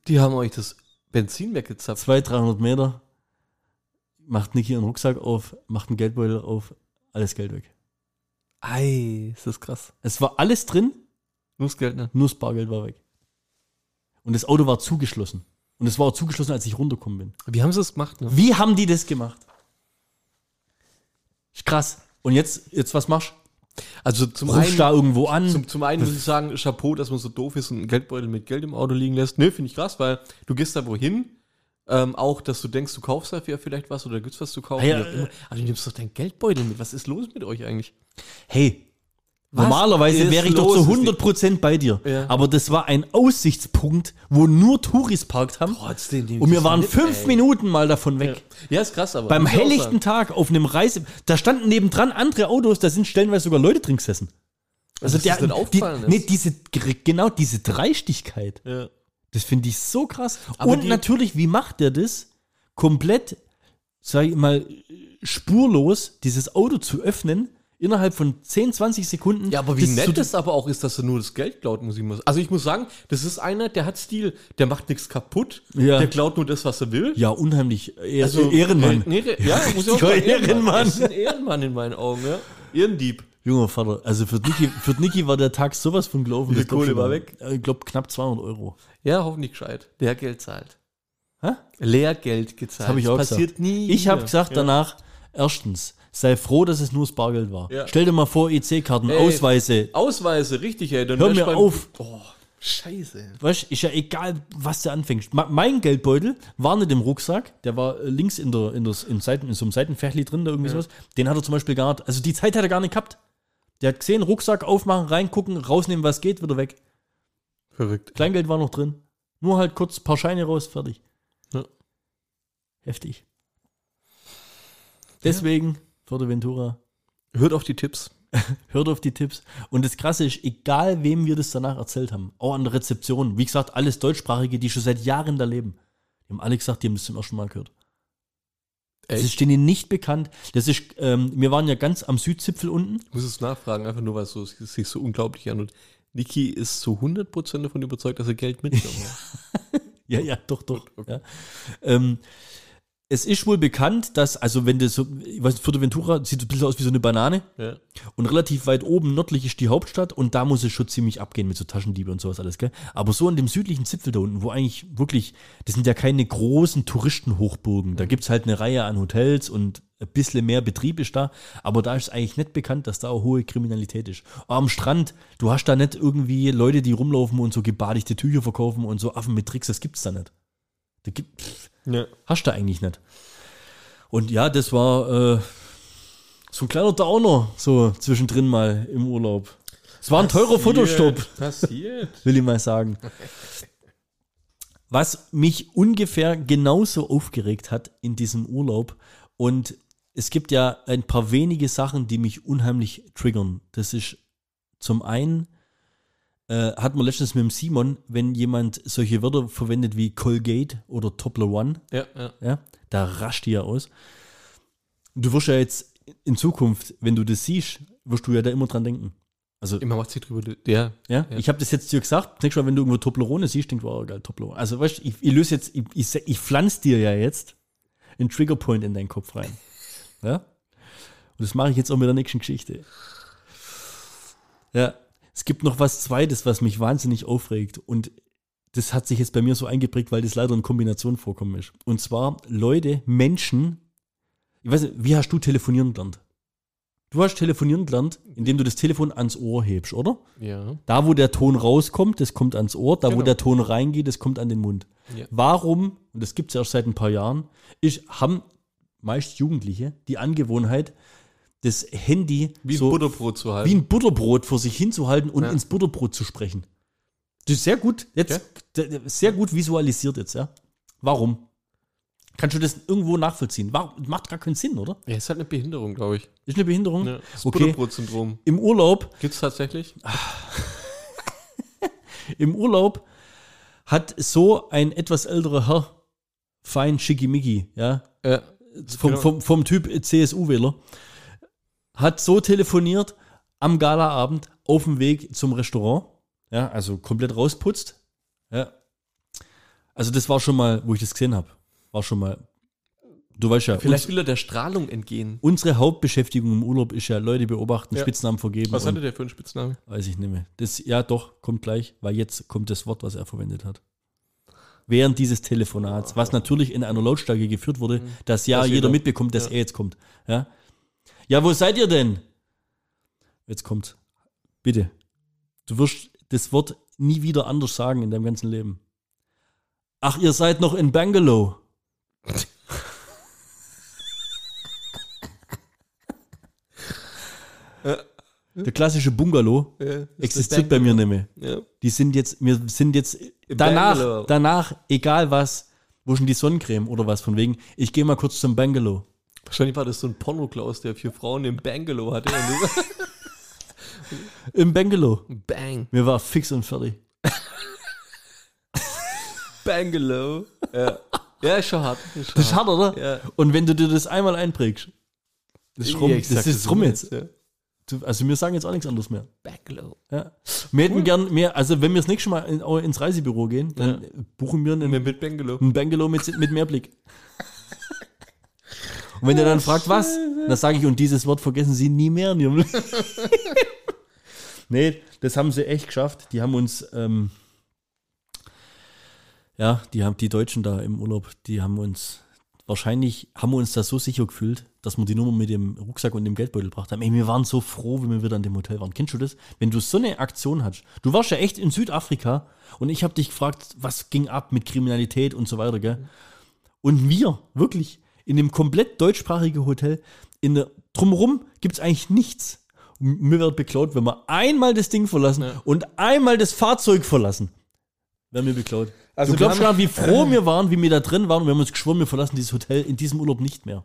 Die haben euch das Benzin weggezapft. 200, 300 Meter, macht Niki ihren Rucksack auf, macht einen Geldbeutel auf, alles Geld weg. Ei, ist das krass. Es war alles drin, Nur das Geld, ne? nur das Bargeld war weg. Und das Auto war zugeschlossen. Und es war auch zugeschlossen, als ich runtergekommen bin. Wie haben sie das gemacht, ne? Wie haben die das gemacht? Krass. Und jetzt, jetzt was machst Also zum du? Rufst einen, da irgendwo an? zum, zum einen muss ich sagen, Chapeau, dass man so doof ist und einen Geldbeutel mit Geld im Auto liegen lässt. Ne, finde ich krass, weil du gehst da wohin, ähm, auch, dass du denkst, du kaufst dafür vielleicht was oder gibt's was zu kaufen. Ja, auch immer. Aber du nimmst doch deinen Geldbeutel mit. Was ist los mit euch eigentlich? hey, Was normalerweise wäre ich doch zu Ist die- 100% bei dir. Ja. Aber das war ein Aussichtspunkt, wo nur Touris parkt haben. Trotzdem ich Und wir waren mit, fünf ey. Minuten mal davon weg. Ja, ist krass, aber. Beim helllichten. Tag auf einem Reise, da standen nebendran andere Autos, da sind stellenweise sogar Leute drin gesessen. Also nicht aufgefallen die, ist. nee, diese, genau diese Dreistigkeit, Ja. das finde ich so krass. Aber Und die- natürlich, wie macht der das? Komplett, sag ich mal, spurlos dieses Auto zu öffnen, innerhalb von 10, 20 Sekunden. Ja, aber wie das nett das aber auch ist, dass er nur das Geld klaut, muss ich mal sagen. Also ich muss sagen, das ist einer, der hat Stil, der macht nichts kaputt, Ja. der klaut nur das, was er will. Ja, unheimlich. Ehr, Ehrenmann. äh, Nee, nee, ja, muss ich auch Ja, sagen. Ehrenmann. Das ist ein Ehrenmann in meinen Augen, ja. Ehrendieb. Junger Vater, also für Niki, für Niki war der Tag sowas von gelaufen. Das glaub Kohle ich war weg? Äh, Ich glaube knapp 200 Euro. Ja, hoffentlich gescheit. Lehrgeld zahlt. Hä? Lehrgeld gezahlt. Das habe ich auch passiert gesagt. nie. Ich habe gesagt danach, erstens, sei froh, dass es nur das Bargeld war. Ja. Stell dir mal vor, EC-Karten. Ausweise. Ausweise, richtig, ey. Dann Hör mir auf. Oh, scheiße. Weißt ist ja egal, was du anfängst. Mein Geldbeutel war nicht im Rucksack, der war äh, links in, der, in, der, in, Seiten, in so einem Seitenfächli drin, da irgendwie sowas. Den hat er zum Beispiel gar nicht, also die Zeit hat er gar nicht gehabt. Der hat gesehen, Rucksack aufmachen, reingucken, rausnehmen, was geht, wieder weg. Verrückt. Kleingeld war noch drin. Nur halt kurz ein paar Scheine raus, fertig. Ja. Heftig. Deswegen, Ventura, Hört auf die Tipps. hört auf die Tipps. Und das Krasse ist, egal wem wir das danach erzählt haben, auch an der Rezeption, wie gesagt, alles Deutschsprachige, die schon seit Jahren da leben, die haben alle gesagt, die haben das zum ersten Mal gehört. Das ist denen nicht bekannt. Das ist, ähm, wir waren ja ganz am Südzipfel unten. Ich muss es nachfragen, einfach nur, weil es so, es sich so unglaublich an. Und Niki ist zu 100% davon überzeugt, dass er Geld mitgenommen hat. Ja, ja, doch, doch. Ja. Ähm, es ist wohl bekannt, dass, also wenn das so, ich weiß nicht, Fuerteventura sieht ein bisschen aus wie so eine Banane ja. und relativ weit oben nördlich ist die Hauptstadt und da muss es schon ziemlich abgehen mit so Taschendiebe und sowas alles, gell? Aber so an dem südlichen Zipfel da unten, wo eigentlich wirklich, das sind ja keine großen Touristenhochburgen, da gibt's halt eine Reihe an Hotels und ein bisschen mehr Betrieb ist da, aber da ist eigentlich nicht bekannt, dass da auch hohe Kriminalität ist. Aber am Strand, du hast da nicht irgendwie Leute, die rumlaufen und so gebadigte Tücher verkaufen und so Affen mit Tricks, das gibt's da nicht. Da gibt, pff, ja. Hast du eigentlich nicht. Und ja, das war äh, so ein kleiner Downer, so zwischendrin mal im Urlaub. Es war ein teurer Fotostopp, Passiert. will ich mal sagen. Was mich ungefähr genauso aufgeregt hat in diesem Urlaub. Und es gibt ja ein paar wenige Sachen, die mich unheimlich triggern. Das ist zum einen, äh, hat man letztens mit dem Simon, wenn jemand solche Wörter verwendet wie Colgate oder Topler One, Ja, ja. ja, da rascht die ja aus. Du wirst ja jetzt in Zukunft, wenn du das siehst, wirst du ja da immer dran denken. Also, Immer macht sich drüber. Ja. ja, ich habe das jetzt dir gesagt, nächstes Mal, wenn du irgendwo Toblerone siehst, denkst du, oh geil, Toblerone. Also, weißt du, ich, ich löse jetzt, ich, ich, ich pflanze dir ja jetzt einen Triggerpoint in deinen Kopf rein. Ja? Und das mache ich jetzt auch mit der nächsten Geschichte. Ja, es gibt noch was Zweites, was mich wahnsinnig aufregt. Und das hat sich jetzt bei mir so eingeprägt, weil das leider in Kombination vorkommen ist. Und zwar Leute, Menschen, ich weiß nicht, wie hast du telefonieren gelernt? Du hast telefonieren gelernt, indem du das Telefon ans Ohr hebst, oder? Ja. Da, wo der Ton rauskommt, das kommt ans Ohr. Da, wo Genau. der Ton reingeht, das kommt an den Mund. Ja. Warum, und das gibt es erst seit ein paar Jahren, ist, haben meist Jugendliche die Angewohnheit, das Handy Wie so ein Butterbrot zu halten. wie ein Butterbrot vor sich hinzuhalten und Ja. ins Butterbrot zu sprechen. Das ist sehr gut, jetzt, d- sehr gut visualisiert jetzt, ja. Warum? Kannst du das irgendwo nachvollziehen? Warum? Macht gar keinen Sinn, oder? ja, ist halt eine Behinderung, glaube ich. Ist eine Behinderung? Ja. Das Okay. Butterbrot-Syndrom. Im Urlaub Gibt es tatsächlich? Im Urlaub hat so ein etwas älterer Herr, fein schickimicki, ja, Ja. vom, Genau. vom, vom Typ CSU-Wähler, hat so telefoniert am Galaabend auf dem Weg zum Restaurant, ja, also komplett rausputzt, ja. Also das war schon mal, wo ich das gesehen habe, war schon mal Du weißt ja, Vielleicht uns, will er der Strahlung entgehen. unsere Hauptbeschäftigung im Urlaub ist ja Leute beobachten, Ja. Spitznamen vergeben. Was hatte der für einen Spitznamen? Weiß ich nicht mehr. Das, ja, doch, kommt gleich, weil jetzt kommt das Wort, was er verwendet hat. Während dieses Telefonats, was natürlich in einer Lautstärke geführt wurde, dass ja jeder jeder- mitbekommt, dass ja. er jetzt kommt. Ja? Ja, wo seid ihr denn? Jetzt kommt. Bitte. Du wirst das Wort nie wieder anders sagen in deinem ganzen Leben. Ach, ihr seid noch in Bangalore. Der klassische Bungalow existiert bei mir nicht mehr. Ja. Die sind jetzt, wir sind jetzt danach, Bangalore. danach, egal was, wo denn die Sonnencreme oder was von wegen, ich gehe mal kurz zum Bangalore. Wahrscheinlich war das so ein Pornoklaus, der vier Frauen im Bangalore hatte. Im Bangalore. Und Bang. Mir war fix und fertig. Bangalore. Ja. ja, ist schon hart. Ist schon Das ist hart, oder? Ja. Und wenn du dir das einmal einprägst, das ist rum, das ist rum jetzt. Ja. Also wir sagen jetzt auch nichts anderes mehr. Bangalore. Ja. Wir hätten gern mehr, also wenn wir das nächste Mal in, ins Reisebüro gehen, dann buchen wir einen, Mit, mit Bangalore. ein Bangalore mit, mit Mehrblick. Und wenn er dann fragt, was, dann sage ich, und dieses Wort vergessen Sie nie mehr in Ihrem Leben. nee, das haben sie echt geschafft. Die haben uns, ähm, ja, die haben die Deutschen da im Urlaub, die haben uns, wahrscheinlich haben wir uns da so sicher gefühlt, dass wir die Nummer mit dem Rucksack und dem Geldbeutel gebracht haben. Ey, wir waren so froh, wenn wir wieder an dem Hotel waren. Kennst du das? Wenn du so eine Aktion hast. Du warst ja echt in Südafrika und ich habe dich gefragt, was ging ab mit Kriminalität und so weiter, gell? Und wir, wirklich, in dem komplett deutschsprachigen Hotel, in der, drumherum gibt es eigentlich nichts. Und Mir wird beklaut, wenn wir einmal das Ding verlassen Ja. und einmal das Fahrzeug verlassen. Werden wir beklaut. Also du glaubst gar nicht, wie froh wir waren, wie wir da drin waren und wir haben uns geschworen, wir verlassen dieses Hotel in diesem Urlaub nicht mehr.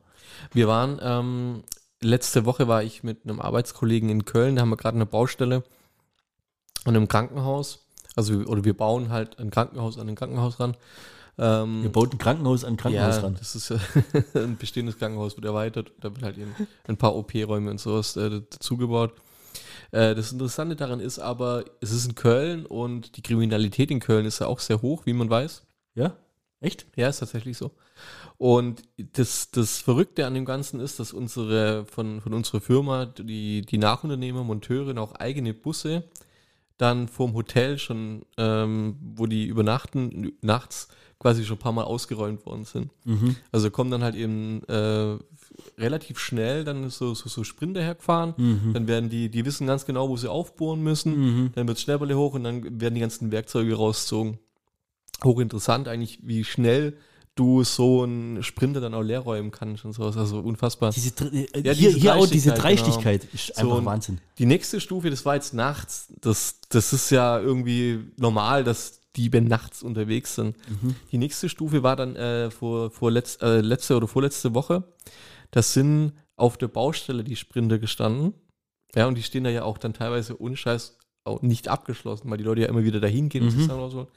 Wir waren, ähm, letzte Woche war ich mit einem Arbeitskollegen in Köln, da haben wir gerade eine Baustelle an einem Krankenhaus. Also, wir- oder wir bauen halt ein Krankenhaus an ein Krankenhaus ran. Ähm, Wir bauten ein Krankenhaus an Krankenhaus ja, ran. das ist ein bestehendes Krankenhaus, wird erweitert. Da wird halt eben ein paar OP-Räume und sowas äh, dazugebaut. Äh, das Interessante daran ist aber, es ist in Köln und die Kriminalität in Köln ist ja auch sehr hoch, wie man weiß. Ja? Echt? Ja, ist tatsächlich so. Und das, das Verrückte an dem Ganzen ist, dass unsere, von, von unserer Firma, die, die Nachunternehmer, Monteure auch eigene Busse dann vorm Hotel schon, ähm, wo die übernachten, nachts quasi schon ein paar Mal ausgeräumt worden sind. Mhm. Also kommen dann halt eben äh, relativ schnell dann so, so, so Sprinter hergefahren. Mhm. Dann werden die, die wissen ganz genau, wo sie aufbohren müssen. Mhm. Dann wird Schnellballe hoch und dann werden die ganzen Werkzeuge rausgezogen. Hochinteressant eigentlich, wie schnell du so einen Sprinter dann auch leer räumen kannst und sowas. Also unfassbar. Diese, äh, Ja, hier, diese hier auch diese Dreistigkeit, Dreistigkeit ist So einfach ein- Wahnsinn. Die nächste Stufe, das war jetzt nachts. Das, das ist ja irgendwie normal, dass Diebe nachts unterwegs sind. Mhm. Die nächste Stufe war dann äh, vor, vor letz, äh, letzte oder vorletzte Woche. Das sind auf der Baustelle die Sprinter gestanden. Ja, und die stehen da ja auch dann teilweise ohne Scheiß auch nicht abgeschlossen, weil die Leute ja immer wieder dahin gehen und Mhm. sich Sachen rausholen.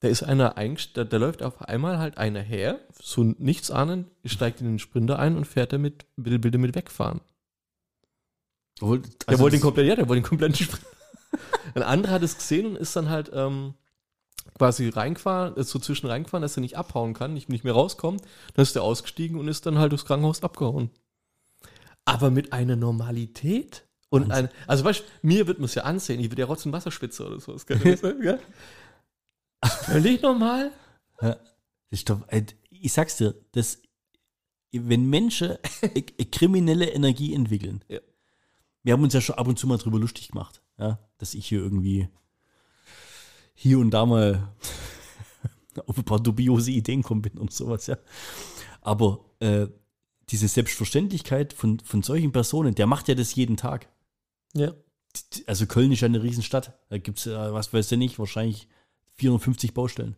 Da ist einer eingestellt, da, da läuft auf einmal halt einer her, so nichts ahnend, steigt in den Sprinter ein und fährt damit, will, will damit wegfahren. Obwohl, Der also wollte den kompletten, ja, der wollte den kompletten Sprint. Ein anderer hat es gesehen und ist dann halt ähm, quasi reingefahren, ist so zwischen reingefahren, dass er nicht abhauen kann, nicht, nicht mehr rauskommt. Dann ist er ausgestiegen und ist dann halt durchs Krankenhaus abgehauen. Aber mit einer Normalität und ein, also weißt du, mir wird man es ja ansehen, ich würde ja rotzen Wasserspitze oder sowas. Gell? Völlig normal. Ist doch, äh, ich sag's dir, das, wenn Menschen äh, kriminelle Energie entwickeln, Ja. wir haben uns ja schon ab und zu mal drüber lustig gemacht, ja, dass ich hier irgendwie hier und da mal auf ein paar dubiose Ideen kommen bin und sowas, ja. Aber äh, diese Selbstverständlichkeit von, von solchen Personen, der macht ja das jeden Tag. Ja. Also Köln ist ja eine Riesenstadt. Da gibt es, was weiß ich nicht, wahrscheinlich 450 Baustellen.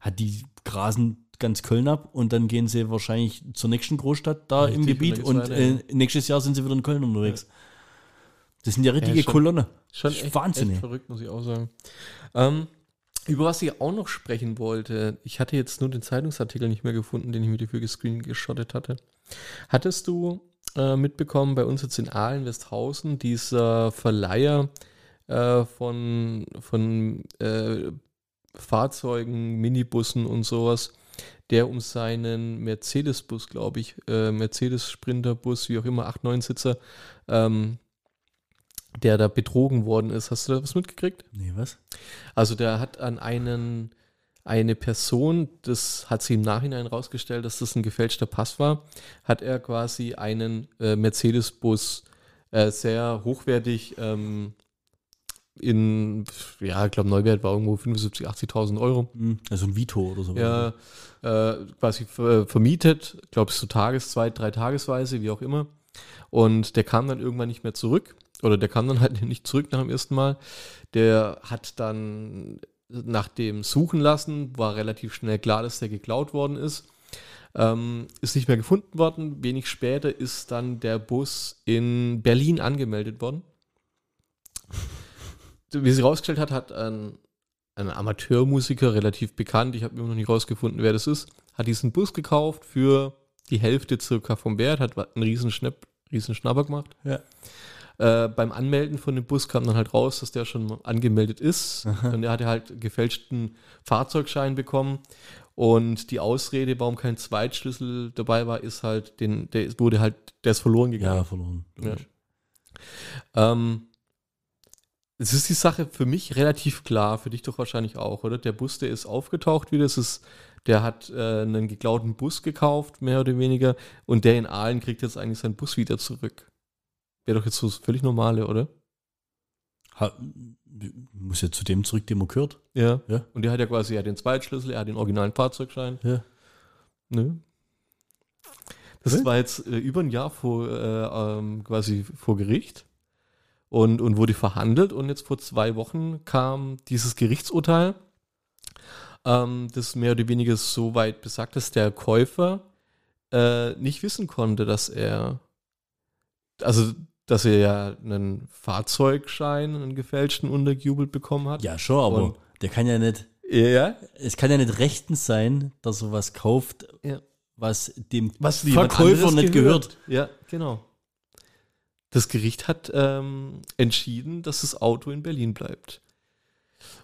Hat die grasen ganz Köln ab und dann gehen sie wahrscheinlich zur nächsten Großstadt da im Richtig, Gebiet und äh, nächstes Jahr sind sie wieder in Köln unterwegs. Das sind ja richtige Ja, schon- Kolonne. Schon echt, Wahnsinn, echt verrückt, muss ich auch sagen. Ähm, über was ich auch noch sprechen wollte, ich hatte jetzt nur den Zeitungsartikel nicht mehr gefunden, den ich mir dafür gescreengeschottet hatte. Hattest du äh, mitbekommen, bei uns jetzt in Aalen, Westhausen, dieser Verleiher äh, von, von äh, Fahrzeugen, Minibussen und sowas, der um seinen Mercedes-Bus, glaube ich, äh, Mercedes-Sprinter-Bus, wie auch immer, 8, 9 Sitzer, ähm, der da betrogen worden ist. Hast du da was mitgekriegt? Nee, was? Also der hat an einen eine Person, das hat sie im Nachhinein rausgestellt, dass das ein gefälschter Pass war, hat er quasi einen äh, Mercedes-Bus äh, sehr hochwertig ähm, in, ja, ich glaube, Neuwert war irgendwo 75.000, 80.000 Euro. Hm, Also ein Vito oder so. Ja, äh, quasi ver- vermietet, glaube ich, so Tages-, zwei, drei Tagesweise, wie auch immer. Und der kam dann irgendwann nicht mehr zurück. Oder der kam dann halt nicht zurück nach dem ersten Mal. Der hat dann nach dem Suchen lassen, war relativ schnell klar, dass der geklaut worden ist. Ähm, ist nicht mehr gefunden worden. Wenig später ist dann der Bus in Berlin angemeldet worden. Wie sie rausgestellt hat, hat ein, ein Amateurmusiker, relativ bekannt, ich habe immer noch nicht rausgefunden, wer das ist, hat diesen Bus gekauft für die Hälfte circa vom Wert, hat einen riesen, Schnapp, riesen Schnapper gemacht. Ja. Äh, beim Anmelden von dem Bus kam dann halt raus, dass der schon angemeldet ist. Und er hatte halt gefälschten Fahrzeugschein bekommen. Und die Ausrede, warum kein Zweitschlüssel dabei war, ist halt, den, der wurde halt, der ist verloren gegangen. Ja, verloren. Ja. Ähm, es ist die Sache für mich relativ klar, für dich doch wahrscheinlich auch, oder? Der Bus, der ist aufgetaucht wieder, das ist, der hat äh, einen geklauten Bus gekauft, mehr oder weniger, und der in Aalen kriegt jetzt eigentlich seinen Bus wieder zurück. Wäre doch jetzt so völlig normale, oder? Ha, muss ja zu dem zurück, dem er gehört. Ja. Ja. Und der hat ja quasi, hat den Zweitschlüssel, er hat den originalen Fahrzeugschein. Ja. Nö. Das Ja. war jetzt äh, über ein Jahr vor, äh, ähm, quasi vor Gericht und, und wurde verhandelt und jetzt vor zwei Wochen kam dieses Gerichtsurteil, ähm, das mehr oder weniger so weit besagt, dass der Käufer äh, nicht wissen konnte, dass er, also dass er ja einen Fahrzeugschein, einen gefälschten, untergejubelt bekommen hat. Ja, schon, aber Und- der kann ja nicht, Ja, es kann ja nicht rechtens sein, dass er was kauft, Ja. was dem was Verkäufer nicht gehört. Ja, genau. Das Gericht hat ähm, entschieden, dass das Auto in Berlin bleibt.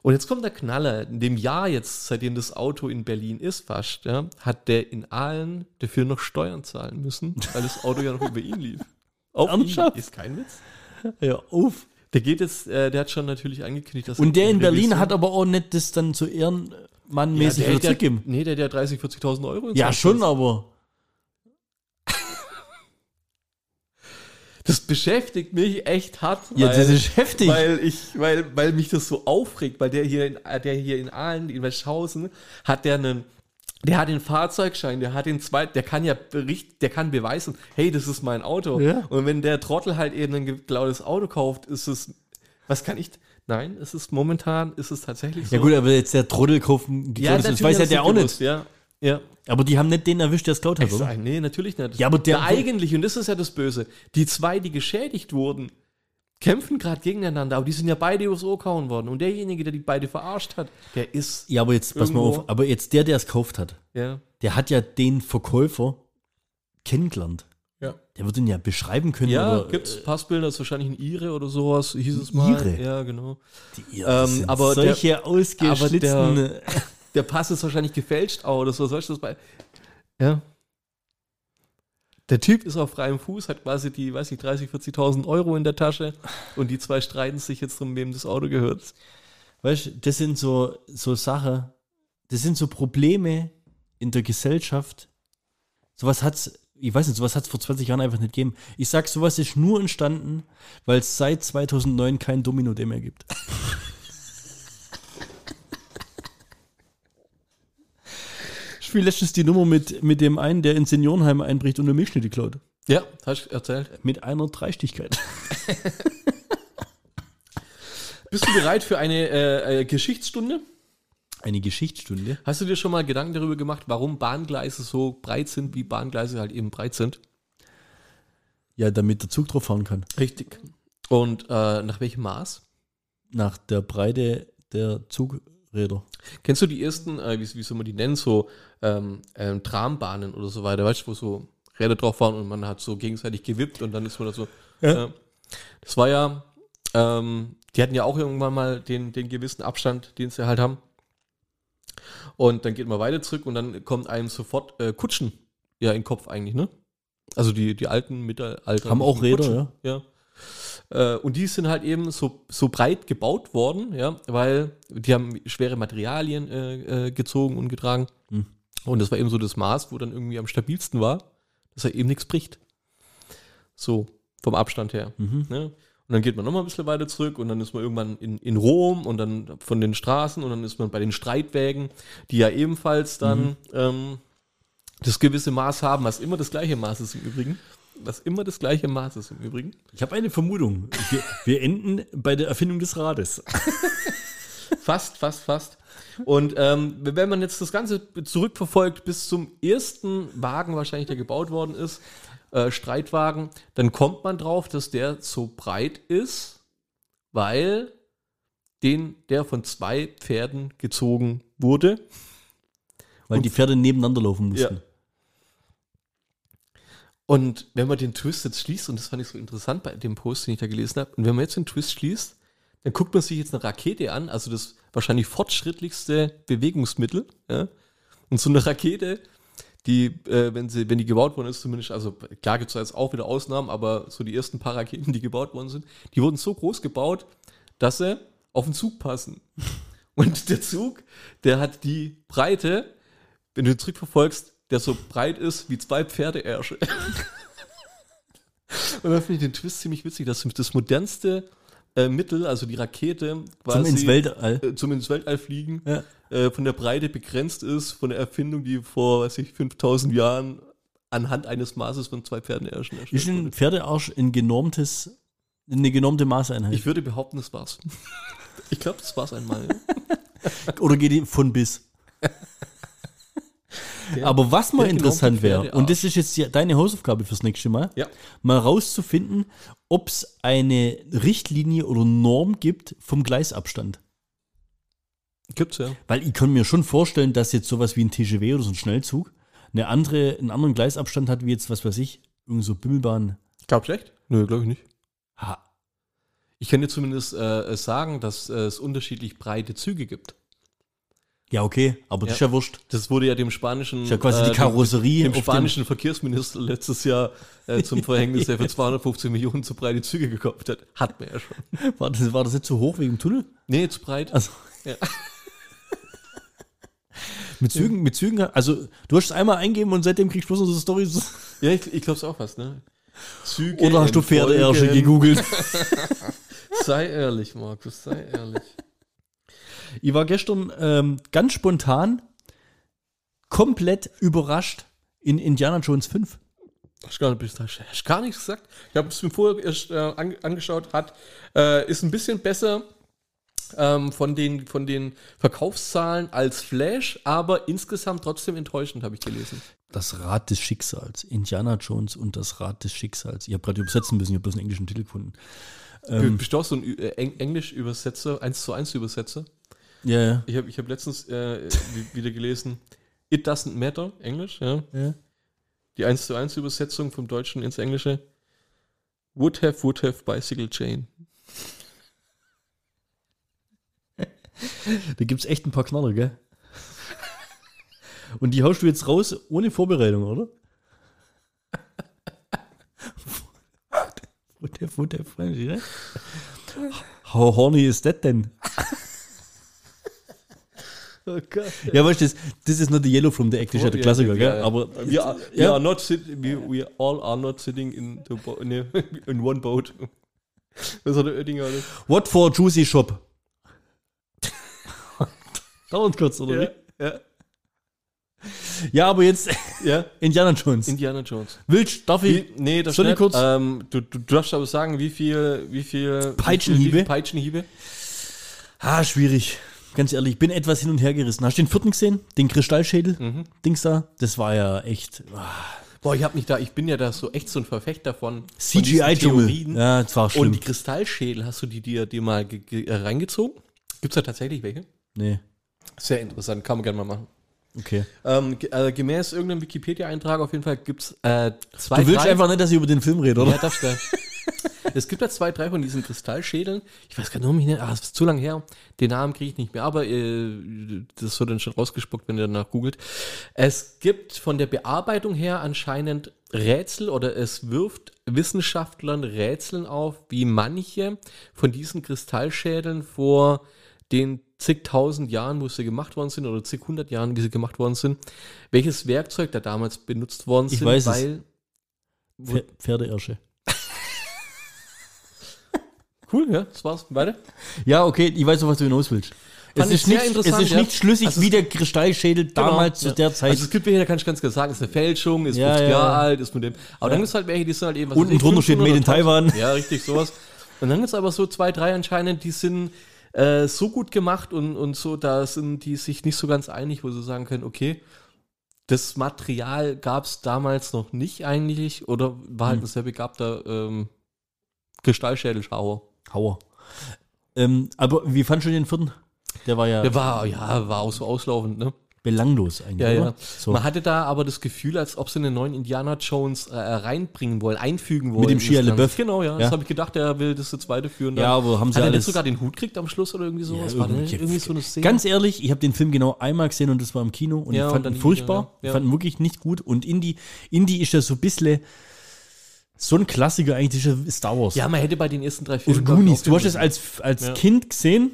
Und jetzt kommt der Knaller. In dem Jahr jetzt, seitdem das Auto in Berlin ist, fast, ja, hat der in Aalen dafür noch Steuern zahlen müssen, weil das Auto ja noch über ihn lief. Auf ihn. Ist kein Witz. Ja, auf. Der geht jetzt, äh, der hat schon natürlich angekündigt, dass Und der in Berlin Revision- hat aber auch nicht das dann zu ehrenmannmäßig ja, wieder der, der, zurückgeben. Nee, der hat ja 30, 40.000 Euro. Ja, schon, aber. Das beschäftigt mich echt hart. Ja, das ist heftig. Weil, ich, weil, weil mich das so aufregt, weil der hier in, der hier in Aalen, in Weschhausen, hat der einen, der hat den Fahrzeugschein, der hat den zweiten, der kann ja bericht, der kann beweisen, hey, das ist mein Auto. Ja. Und wenn der Trottel halt eben ein geklautes Auto kauft, ist es, was kann ich, nein, es ist momentan, ist es tatsächlich so. Ja gut, aber jetzt der Trottel kaufen, ja, das weiß ja hat der er auch gewusst, nicht. Ja, ja. Aber die haben nicht den erwischt, der es klaut hat, oder? Nein, nee, natürlich nicht. Ja, aber der- eigentlich, und das ist ja das Böse, die zwei, die geschädigt wurden, kämpfen gerade gegeneinander, aber die sind ja beide übers Ohr gehauen worden. Und derjenige, der die beide verarscht hat, der ist. Ja, aber jetzt, pass mal auf, aber jetzt der, der es gekauft hat, Ja. der hat ja den Verkäufer kennengelernt. Ja. Der wird ihn ja beschreiben können. Ja, oder, gibt's Passbilder, ist wahrscheinlich ein Ire oder sowas, hieß es mal. Ire? Ja, genau. Die, das Ähm, sind aber solche ausgeschlitzten. Der Pass ist wahrscheinlich gefälscht auch oder so. Soll ich das bei. Ja. Der Typ ist auf freiem Fuß, hat quasi die, weiß ich, 30, 40.000 Euro in der Tasche und die zwei streiten sich jetzt drum, wem das Auto gehört. Weißt du, das sind so, so Sachen, das sind so Probleme in der Gesellschaft. Sowas hat's, ich weiß nicht, sowas hat's vor 20 Jahren einfach nicht gegeben. Ich sag, sowas ist nur entstanden, weil es seit 2009 kein Domino mehr gibt. Ich spiele letztens die Nummer mit, mit dem einen, der ins Seniorenheim einbricht und eine Milchschnitte klaut. Ja, hast du erzählt. Mit einer Dreistichkeit. Bist du bereit für eine äh, äh, Geschichtsstunde? Eine Geschichtsstunde. Hast du dir schon mal Gedanken darüber gemacht, warum Bahngleise so breit sind, wie Bahngleise halt eben breit sind? Ja, damit der Zug drauf fahren kann. Richtig. Und äh, nach welchem Maß? Nach der Breite der Zugräder. Kennst du die ersten, äh, wie, wie soll man die nennen, so ähm, ähm, Trambahnen oder so weiter, weißt du, wo so Räder drauf waren und man hat so gegenseitig gewippt und dann ist man da so. Ja. Das war ja, ähm, die hatten ja auch irgendwann mal den, den gewissen Abstand, den sie halt haben. Und dann geht man weiter zurück und dann kommt einem sofort äh, Kutschen ja in den Kopf eigentlich, ne? Also die, die alten Mittelalter. Haben auch Räder, ja. ja. Äh, und die sind halt eben so, so breit gebaut worden, ja, weil die haben schwere Materialien äh, äh, gezogen und getragen. Hm. Und das war eben so das Maß, wo dann irgendwie am stabilsten war, dass er eben nichts bricht. So, vom Abstand her. Mhm. Ne? Und dann geht man nochmal ein bisschen weiter zurück und dann ist man irgendwann in, in Rom und dann von den Straßen und dann ist man bei den Streitwägen, die ja ebenfalls dann ähm, das gewisse Maß haben, was immer das gleiche Maß ist im Übrigen. Was immer das gleiche Maß ist im Übrigen. Ich habe eine Vermutung. Wir, wir enden bei der Erfindung des Rades. Fast, fast, fast. Und ähm, wenn man jetzt das Ganze zurückverfolgt bis zum ersten Wagen wahrscheinlich, der gebaut worden ist, äh, Streitwagen, dann kommt man drauf, dass der so breit ist, weil den, der von zwei Pferden gezogen wurde. Weil die Pferde nebeneinander laufen mussten. Ja. Und wenn man den Twist jetzt schließt, und das fand ich so interessant bei dem Post, den ich da gelesen habe, und wenn man jetzt den Twist schließt, dann guckt man sich jetzt eine Rakete an, also das wahrscheinlich fortschrittlichste Bewegungsmittel. Ja? Und so eine Rakete, die, äh, wenn sie, wenn die gebaut worden ist, zumindest, also klar gibt es jetzt auch wieder Ausnahmen, aber so die ersten paar Raketen, die gebaut worden sind, die wurden so groß gebaut, dass sie auf den Zug passen. Und der Zug, der hat die Breite, wenn du ihn zurückverfolgst, der so breit ist wie zwei Pferdeärsche. Und da finde ich den Twist ziemlich witzig, dass das modernste äh, Mittel, also die Rakete, Zum ins Weltall. äh, zum ins Weltall fliegen, Ja. äh, von der Breite begrenzt ist, von der Erfindung, die vor, weiß ich, 5000 Jahren anhand eines Maßes von zwei Pferdeärschen erstellt Ist ein. Pferdearsch ein genormtes, eine genormte Maßeinheit? Ich würde behaupten, das war's. Ich glaube, das war's einmal. Oder geht die von bis? Aber was mal der interessant wäre, und das ist jetzt die- deine Hausaufgabe fürs nächste Mal, Ja. mal rauszufinden, ob es eine Richtlinie oder Norm gibt vom Gleisabstand. Gibt's ja. Weil ich kann mir schon vorstellen, dass jetzt sowas wie ein TGW oder so ein Schnellzug eine andere, einen anderen Gleisabstand hat, wie jetzt, was weiß ich, irgend so Bimmelbahn. Glaubst du echt? Nö, glaube ich nicht. Ha, Ich kann dir zumindest äh, sagen, dass äh, es unterschiedlich breite Züge gibt. Ja, okay, aber das ist Ja. ja wurscht. Das wurde ja dem spanischen, ist ja quasi die Karosserie dem auf dem- spanischen Verkehrsminister letztes Jahr äh, zum Verhängnis, der für 250 Millionen zu breite Züge gekauft hat. Hat man ja schon. War das, war das nicht so hoch wegen dem Tunnel? Nee, zu breit. Also, Ja. mit Zügen, mit Zügen, also du hast es einmal eingeben und seitdem kriegst du bloß noch so Stories. Ja, ich, ich glaube es auch was, ne? Züge Oder hast du Pferdeärsche gegoogelt? Sei ehrlich, Markus, sei ehrlich. Ich war gestern ähm, ganz spontan komplett überrascht in Indiana Jones 5. Hast gar, nicht, hast, gar nichts gesagt. Ich habe es mir vorher erst äh, an, angeschaut, hat, äh, ist ein bisschen besser ähm, von, den, von den Verkaufszahlen als Flash, aber insgesamt trotzdem enttäuschend, habe ich gelesen. Das Rad des Schicksals. Indiana Jones und das Rad des Schicksals. Ich habe gerade übersetzen müssen, ich habe bloß einen englischen Titel gefunden. Ähm, Bist du auch so ein äh, Eng Englisch-Übersetzer, 1 zu 1 Übersetzer? Ja, ja. Ich habe ich hab letztens äh, wi- wieder gelesen, It doesn't matter, Englisch, ja. ja. Die 1 zu 1 Übersetzung vom Deutschen ins Englische. Would have, would have bicycle chain. Da gibt es echt ein paar Knaller, gell? Und die haust du jetzt raus ohne Vorbereitung, oder? What the, what the French, ne? How horny is that denn? Oh. Ja, weißt du, das, das ist not the yellow from the act, das ist ja der Klassiker, gell? Aber we are, we ja. are not sit, we, we all are not sitting in, the bo ne, in one boat. Was hat der Oettinger alles? what for juicy shop? Dauert kurz, oder Ja, wie? ja, Ja, aber jetzt ja. Indiana Jones. Indiana Jones. Willst, darf ich? Wie, nee, das Soll ich nicht. kurz- Ähm, du, du darfst aber sagen, wie viel, wie viel Peitschenhiebe? Wie viel Peitschenhiebe? Ah, schwierig. Ganz ehrlich, ich bin etwas hin und her gerissen. Hast du den vierten gesehen? Den Kristallschädel? Mhm. Dings da? Das war ja echt. ah, Boah, ich habe mich da, ich bin ja da so echt so ein Verfechter von von diesen CGI-Dschungel. Theorien. Ja, das war schlimm. Und die Kristallschädel, hast du die dir, dir mal äh, reingezogen? Gibt es da tatsächlich welche? nee, Sehr interessant, kann man gerne mal machen. okay. Ähm, äh, gemäß irgendeinem Wikipedia-Eintrag auf jeden Fall gibt es äh, zwei, Du willst drei- einfach nicht, dass ich über den Film rede, oder? Ja, das da. Es gibt ja zwei, drei von diesen Kristallschädeln. Ich weiß gar nicht, warum ich nicht, ah, es ist zu lange her. Den Namen kriege ich nicht mehr, aber äh, das wird dann schon rausgespuckt, wenn ihr danach googelt. Es gibt von der Bearbeitung her anscheinend Rätsel oder es wirft Wissenschaftlern Rätseln auf, wie manche von diesen Kristallschädeln vor den zigtausend Jahren, wo sie gemacht worden sind, oder zig hundert Jahren, wie sie gemacht worden sind, welches Werkzeug da damals benutzt worden Ich sind, weiß es. weil Pfer- Pferdeersche. Cool, ja, das war's. Weiter. Ja, okay, ich weiß auch, was du hinaus willst. Es Fand ist, nicht, es ist ja. nicht schlüssig, Also wie der Kristallschädel damals zu ja. der Zeit. Also es gibt welche, da kann ich ganz klar sagen, ist eine Fälschung, ist Ja, 50 ja. Jahre alt, ist mit dem. Aber dann gibt es halt welche, die sind halt eben was Unten drunter steht 500 Made in oder 1000. Taiwan. Ja, richtig, sowas. Und dann gibt es aber so zwei, drei anscheinend, die sind äh, so gut gemacht und, und so, da sind die sich nicht so ganz einig, wo sie sagen können, okay, das Material gab es damals noch nicht eigentlich oder war Hm. halt ein sehr begabter ähm, Kristallschädelschauer. Hauer. Ähm, aber wie fandst du den vierten? Der war ja Der war, ja, war auch so auslaufend, ne? belanglos eigentlich. Ja, ja. So. Man hatte da aber das Gefühl, als ob sie einen neuen Indiana Jones äh, reinbringen wollen, einfügen wollen. Mit dem Shia. LaBeouf. Genau, ja. Ja. Das habe ich gedacht, er will das jetzt weiterführen. Ja, aber haben sie Hat er nicht alles- sogar den Hut kriegt am Schluss oder irgendwie sowas? Ja, irgendwie- nicht irgendwie so eine Szene? Ganz ehrlich, ich habe den Film genau einmal gesehen und das war im Kino und Ja, ich fand dann ihn furchtbar. wieder, ja. Ich fand ihn wirklich nicht gut. Und Indie, Indie ist ja so ein bisschen so ein Klassiker eigentlich, das ist ja Star Wars. ja, man hätte bei den ersten drei Filmen. ich, Goonies. Du hast es als, als Ja. Kind gesehen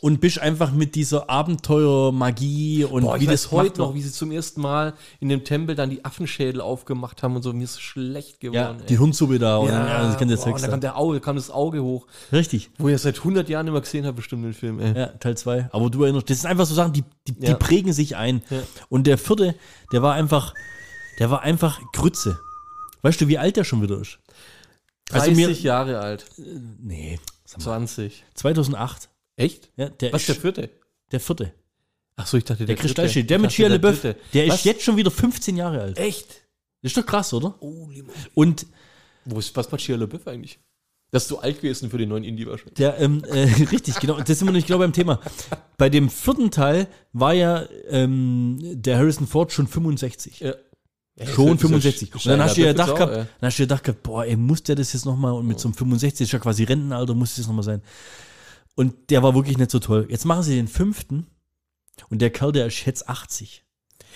und bist einfach mit dieser Abenteuer-Magie und Boah, wie das heute noch, wie sie zum ersten Mal in dem Tempel dann die Affenschädel aufgemacht haben und so. Mir ist schlecht Ja, geworden. die Hirnsuppe da und ja, ja, das kann der boah, und dann kam, der Auge, kam das Auge hoch, Richtig. wo ich seit 100 Jahren immer gesehen habe, bestimmt den Film. Ey. Ja, Teil 2. Aber du erinnerst, das sind einfach so Sachen, die, die, die Ja. prägen sich ein. Ja. Und der vierte, der war einfach, der war einfach Grütze. Weißt du, wie alt der schon wieder ist? 30 Also mir- Jahre alt. Nee. sag mal, 20. 2008. Echt? Ja, der Was, ist der vierte? der vierte. Ach so, ich dachte, der, Der. Kristallschild. Der Ich mit Shia der dritte. Der Was? ist jetzt schon wieder 15 Jahre alt. Echt? Das ist doch krass, oder? Oh, Und Wo ist, was macht Shia LaBeouf eigentlich? Das ist so alt gewesen für den neuen Indie wahrscheinlich. der, ähm, äh, richtig, genau, das sind wir nicht genau beim Thema. Bei dem vierten Teil war ja ähm, der Harrison Ford schon 65. Ja. Schon 65. Und dann hast du ja gedacht auch, gehabt, ja. dann hast du gedacht gehabt, boah, ey, muss der das jetzt nochmal und mit so einem 65 ist ja quasi Rentenalter, muss das nochmal sein. Und der war wirklich nicht so toll. Jetzt machen sie den fünften und der Kerl, der ist jetzt 80.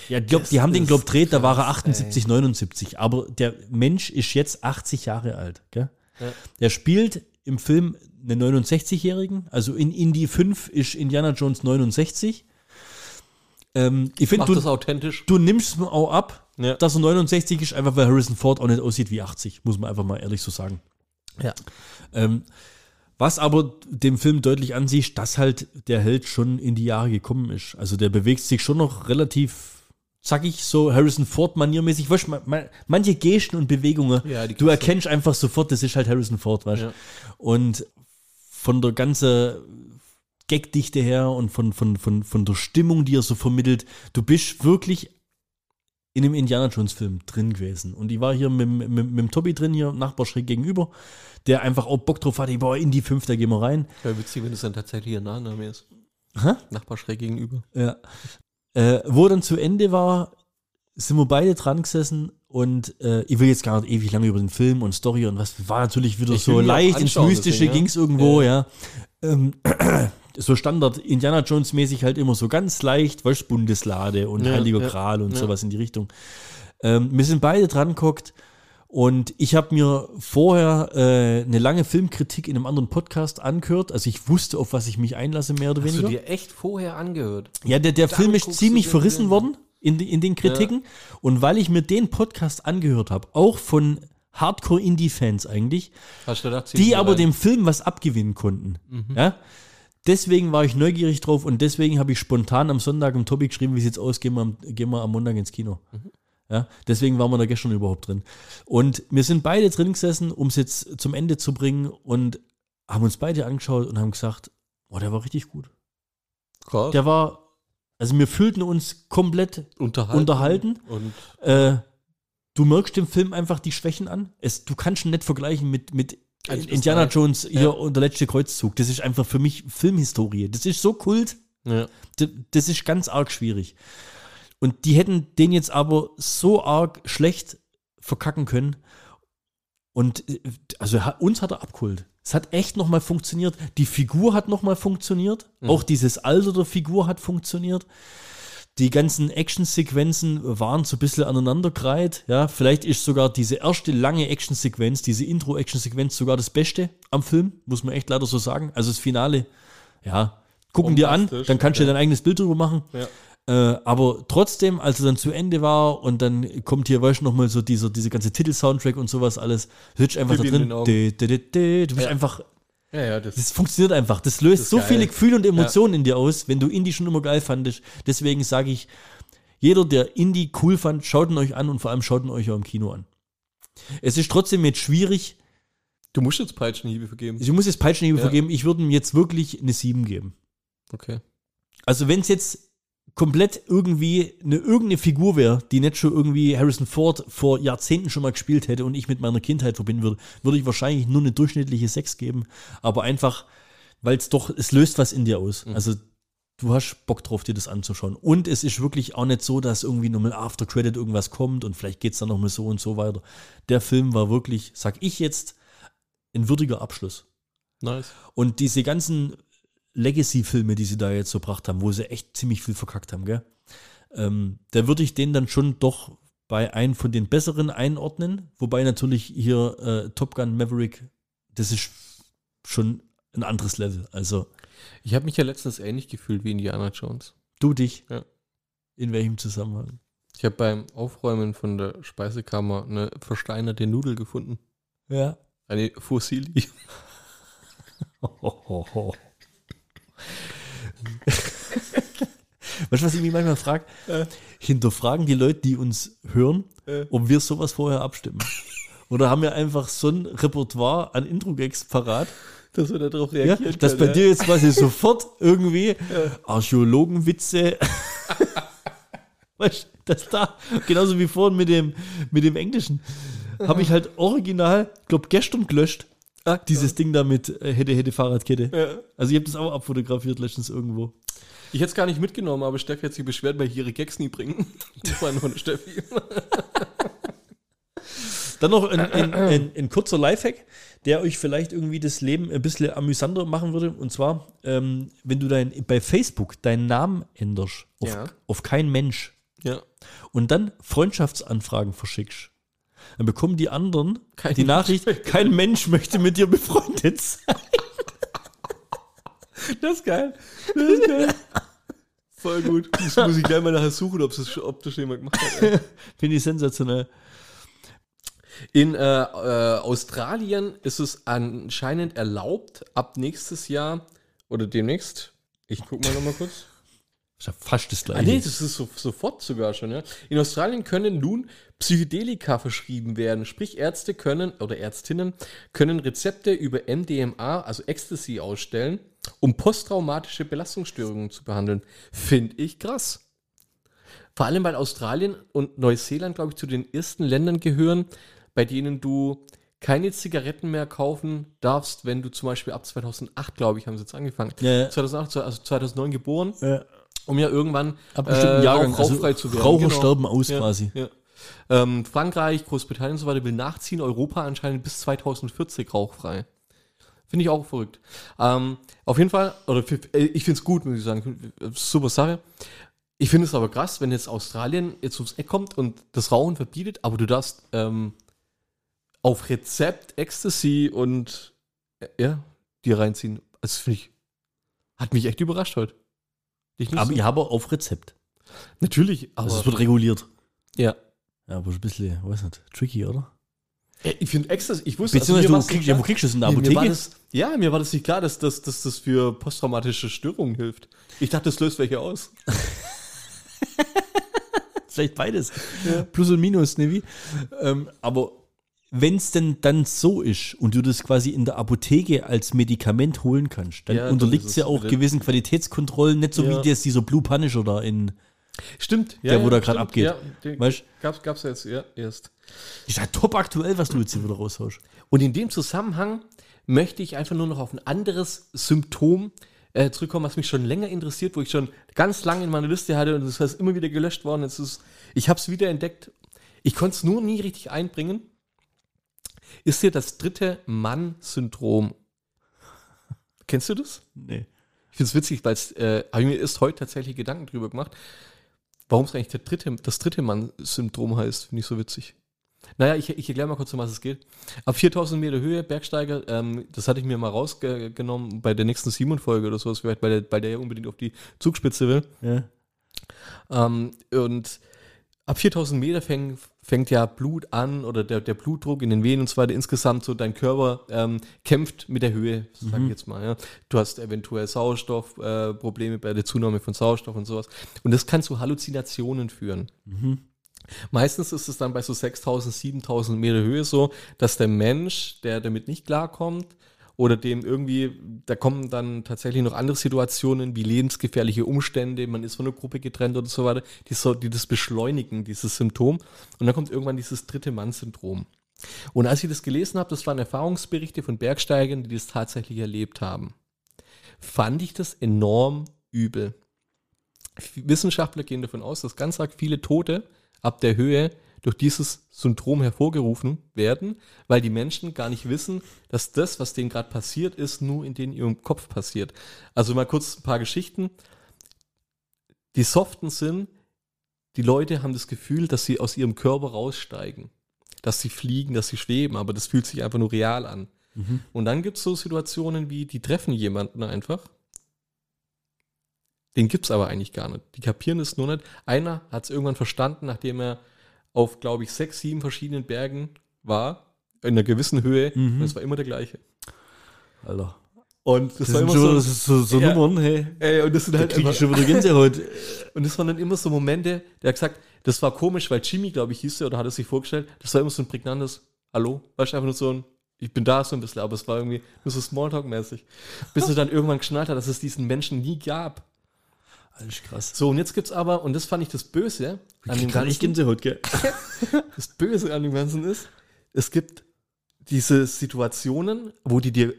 Ja, glaub, die haben den, glaub, dreht, da war er krass, 78, 79. Aber der Mensch ist jetzt 80 Jahre alt. Gell? Ja. Der spielt im Film einen 69-Jährigen. Also in Indie 5 ist Indiana Jones 69. Ähm, ich finde, das du, authentisch? du nimmst mir auch ab, Ja. dass er 69 ist, einfach weil Harrison Ford auch nicht aussieht wie 80, muss man einfach mal ehrlich so sagen. Ja. Ähm, was aber dem Film deutlich ansieht, dass halt der Held schon in die Jahre gekommen ist. Also der bewegt sich schon noch relativ, sag ich so, Harrison Ford maniermäßig. Weißt, du, ma- ma- manche Gesten und Bewegungen, Ja, du erkennst einfach sofort, das ist halt Harrison Ford, weißt du. Ja. Und von der ganzen Gagdichte her und von, von, von, von der Stimmung, die er so vermittelt, du bist wirklich in einem Indiana Jones Film drin gewesen. Und ich war hier mit, mit, mit dem Tobi drin, hier Nachbar schräg gegenüber, der einfach auch Bock drauf hatte, boah, in die fünf, da gehen wir rein. Wäre witzig, wenn es dann tatsächlich ihr Nachname ist. Hä? Nachbar schräg gegenüber. Ja. Äh, wo dann zu Ende war, sind wir beide dran gesessen und äh, ich will jetzt gar nicht ewig lange über den Film und Story und was war natürlich wieder Ich so leicht ins Mystische ja. ging es irgendwo, ja. Ähm, so Standard Indiana Jones mäßig halt immer so ganz leicht, weißt Bundeslade und Ja, Heiliger ja, Gral und ja. sowas in die Richtung. Ähm, wir sind beide dran geguckt und ich habe mir vorher äh, eine lange Filmkritik in einem anderen Podcast angehört. Also ich wusste, auf was ich mich einlasse, mehr oder Hast weniger. du dir echt vorher angehört? Ja, der, der Dann Film ist ziemlich verrissen Film. worden in, in den Kritiken. Und weil ich mir den Podcast angehört habe, auch von Hardcore-Indie-Fans eigentlich, Hast du gedacht, die aber rein? dem Film was abgewinnen konnten. Ja? Deswegen war ich neugierig drauf und deswegen habe ich spontan am Sonntag im Tobi geschrieben, wie sieht's aus, gehen wir, am, gehen wir am Montag ins Kino. Ja, deswegen waren wir da gestern überhaupt drin. Und wir sind beide drin gesessen, um es jetzt zum Ende zu bringen und haben uns beide angeschaut und haben gesagt, oh, der war richtig gut. Krass. Der war, also wir fühlten uns komplett unterhalten. unterhalten. Und Äh, du merkst dem Film einfach die Schwächen an. Es, du kannst ihn nicht vergleichen mit, mit Indiana drei. Jones hier Ja. und der letzte Kreuzzug. Das ist einfach für mich Filmhistorie. Das ist so kult. ja. Das ist ganz arg schwierig. Und die hätten den jetzt aber so arg schlecht verkacken können. Und äh, also uns hat er abgeholt. Es hat echt nochmal funktioniert. Die Figur hat nochmal funktioniert. Auch dieses Alter der Figur hat funktioniert. Die ganzen Actionsequenzen waren so ein bisschen aneinandergereiht. Ja, vielleicht ist sogar diese erste lange Actionsequenz, diese Intro-Actionsequenz sogar das Beste am Film, muss man echt leider so sagen. Also das Finale, ja, gucken dir an, dann kannst du dir ja. dein eigenes Bild drüber machen. Ja. Äh, aber trotzdem, als er dann zu Ende war und dann kommt hier, weißt du, nochmal so dieser, diese ganze Titel-Soundtrack und sowas alles, sitzt einfach da drin. Du bist einfach, Ja, ja, das, das funktioniert einfach. Das löst Das so geil. viele Gefühle und Emotionen in dir aus, wenn du Indie schon immer geil fandest. Deswegen sage ich, jeder, der Indie cool fand, schaut ihn euch an und vor allem schaut ihn euch auch im Kino an. Es ist trotzdem jetzt schwierig, du musst jetzt Peitschenhiebe vergeben. ich muss jetzt Peitschenhiebe Ja. vergeben, ich würde ihm jetzt wirklich eine 7 geben. Okay. Also wenn es jetzt komplett irgendwie eine irgendeine Figur wäre, die nicht schon irgendwie Harrison Ford vor Jahrzehnten schon mal gespielt hätte und ich mit meiner Kindheit verbinden würde, würde ich wahrscheinlich nur eine durchschnittliche 6 geben. Aber einfach, weil es doch, es löst was in dir aus. Also du hast Bock drauf, dir das anzuschauen. Und es ist wirklich auch nicht so, dass irgendwie nochmal After Credit irgendwas kommt und vielleicht geht es dann nochmal so und so weiter. Der Film war wirklich, sag ich jetzt, ein würdiger Abschluss. Nice. Und diese ganzen Legacy-Filme, die sie da jetzt so gebracht haben, wo sie echt ziemlich viel verkackt haben, gell? Ähm, da würde ich den dann schon doch bei einem von den besseren einordnen. Wobei natürlich hier äh, Top Gun Maverick, das ist schon ein anderes Level. Also Ich habe mich ja letztens ähnlich gefühlt wie Indiana Jones. du dich. Ja. In welchem Zusammenhang? Ich habe beim Aufräumen von der Speisekammer eine versteinerte Nudel gefunden. Ja. Eine Fossili. Weißt du, was ich mich manchmal frage? Hinterfragen die Leute, die uns hören, ob wir sowas vorher abstimmen? Oder haben wir einfach so ein Repertoire an Intro-Gags parat, Dass wir darauf ja, reagieren dass bei können, dir jetzt quasi sofort irgendwie Archäologenwitze, weißt du, dass da, genauso wie vorhin mit dem, mit dem Englischen, habe ich halt original, glaube gestern gelöscht, dieses Ding da mit äh, hätte, hätte Fahrradkette. Ja. Also ich habe das auch abfotografiert letztens irgendwo. Ich hätte es gar nicht mitgenommen, aber Steffi hat sich beschwert, weil ich ihre Gags nie bringen. Das war nur Steffi. Dann noch ein, ein, ein, ein kurzer Lifehack, der euch vielleicht irgendwie das Leben ein bisschen amüsanter machen würde. Und zwar, ähm, wenn du dein, bei Facebook deinen Namen änderst auf, Ja. auf kein Mensch Ja. und dann Freundschaftsanfragen verschickst, dann bekommen die anderen Kein die Mensch Nachricht, kein Mensch möchte mit dir befreundet sein. Das ist geil. Das ist geil. Voll gut. Das muss ich gleich mal nachher suchen, ob das, ob das schon jemand gemacht hat. Finde ich sensationell. In äh, äh, Australien ist es anscheinend erlaubt, ab nächstes Jahr oder demnächst. Ich guck mal nochmal kurz. Ist ja fast das Ah, gleiche. nee, das ist so, sofort sogar schon, ja. In Australien können nun Psychedelika verschrieben werden. Sprich, Ärzte können oder Ärztinnen können Rezepte über MDMA, also Ecstasy, ausstellen, um posttraumatische Belastungsstörungen zu behandeln. Finde ich krass. Vor allem, weil Australien und Neuseeland, glaube ich, zu den ersten Ländern gehören, bei denen du keine Zigaretten mehr kaufen darfst, wenn du zum Beispiel ab 2008, glaube ich, haben sie jetzt angefangen. Ja, ja. 2008, also 2009 geboren Ja. Um ja irgendwann Ab bestimmten äh, Jahrgang, rauch- rauchfrei also zu werden. Raucher sterben aus ja, quasi. Ja. Ähm, Frankreich, Großbritannien und so weiter will nachziehen, Europa anscheinend bis 2040 rauchfrei. Finde ich auch verrückt. Ähm, auf jeden Fall, oder äh, ich finde es gut, muss ich sagen. Super Sache. Ich finde es aber krass, wenn jetzt Australien jetzt ums Eck kommt und das Rauchen verbietet, aber du darfst ähm, auf Rezept Ecstasy und äh, ja, dir reinziehen. Das finde ich, hat mich echt überrascht heute. Aber ja, aber auf Rezept. Natürlich, aber Also es wird reguliert. ja. Ja, aber ein bisschen, weiß nicht, tricky, oder? Ja, Ich finde Ecstasy, ich wusste, Beziehungsweise mir du kriegst, nicht ja, wo kriegst du es in der Nee, mir war Apotheke? das, ja, mir war das nicht klar, dass, dass, dass das für posttraumatische Störungen hilft. Ich dachte, das löst welche aus. Vielleicht beides. Plus und Minus, ne wie? Ähm, aber wenn es denn dann so ist und du das quasi in der Apotheke als Medikament holen kannst, dann Ja, unterliegt es es ja auch gewissen Qualitätskontrollen, nicht so Ja. wie das dieser Blue Punisher da in. Stimmt, ja. Der, wo ja, da stimmt, abgeht. Ja, den Weißt? gab's, gab's jetzt, ja, erst. Ist ja top aktuell, was du jetzt hier wieder raushaust. Und in dem Zusammenhang möchte ich einfach nur noch auf ein anderes Symptom äh, zurückkommen, was mich schon länger interessiert, wo ich schon ganz lange in meiner Liste hatte und das ist immer wieder gelöscht worden. Jetzt ist, ich habe es wieder entdeckt. Ich konnte es nur nie richtig einbringen. Ist dir das dritte Mann-Syndrom? Kennst du das? Nee. Ich finde es witzig, weil äh, habe ich mir erst heute tatsächlich Gedanken drüber gemacht, warum es eigentlich der dritte, das dritte Mann-Syndrom heißt. Finde ich so witzig. Naja, ich, ich erkläre mal kurz, um was es geht. Ab 4000 Meter Höhe, Bergsteiger, ähm, das hatte ich mir mal rausgenommen bei der nächsten Simon-Folge oder sowas, vielleicht, weil der, weil der ja unbedingt auf die Zugspitze will. Ja. Ähm, und ab 4000 Meter fäng, fängt ja Blut an oder der, der Blutdruck in den Venen und so weiter insgesamt so dein Körper ähm, kämpft mit der Höhe, sag ich jetzt mal. Ja. Du hast eventuell Sauerstoffprobleme äh, bei der Zunahme von Sauerstoff und sowas. Und das kann zu Halluzinationen führen. Meistens ist es dann bei so 6000, 7000 Meter Höhe so, dass der Mensch, der damit nicht klarkommt, oder dem irgendwie, da kommen dann tatsächlich noch andere Situationen wie lebensgefährliche Umstände, man ist von der Gruppe getrennt oder so weiter, die, so, die das beschleunigen, dieses Symptom. Und dann kommt irgendwann dieses dritte Mann-Syndrom. Und als ich das gelesen habe, das waren Erfahrungsberichte von Bergsteigern, die das tatsächlich erlebt haben, fand ich das enorm übel. Wissenschaftler gehen davon aus, dass ganz arg viele Tote ab der Höhe durch dieses Syndrom hervorgerufen werden, weil die Menschen gar nicht wissen, dass das, was denen gerade passiert ist, nur in denen ihrem Kopf passiert. Also mal kurz ein paar Geschichten. Die soften sind, die Leute haben das Gefühl, dass sie aus ihrem Körper raussteigen, dass sie fliegen, dass sie schweben, aber das fühlt sich einfach nur real an. Und dann gibt es so Situationen wie, die treffen jemanden einfach. Den gibt es aber eigentlich gar nicht. Die kapieren es nur nicht. Einer hat es irgendwann verstanden, nachdem er auf, glaube ich, sechs, sieben verschiedenen Bergen war, in einer gewissen Höhe. Und es war immer der gleiche. Alter. Und das, Das, war immer schon, so, das ist so, so Ja. Nummern, hey. ey, und das sind Da halt ich schon wieder Gänsehaut. und das waren dann immer so Momente, der hat gesagt, das war komisch, weil Jimmy, glaube ich, hieß er oder hat er sich vorgestellt, das war immer so ein prägnantes Hallo, weißt du, einfach nur so ein, ich bin da so ein bisschen, aber es war irgendwie nur so Smalltalk-mäßig. Bis er dann irgendwann geschnallt hat, dass es diesen Menschen nie gab. Alles krass. So, und jetzt gibt's aber, und das fand ich das Böse an dem Kann ich Ganzen, Gänsehaut, gell? das Böse an dem Ganzen ist, es gibt diese Situationen, wo die dir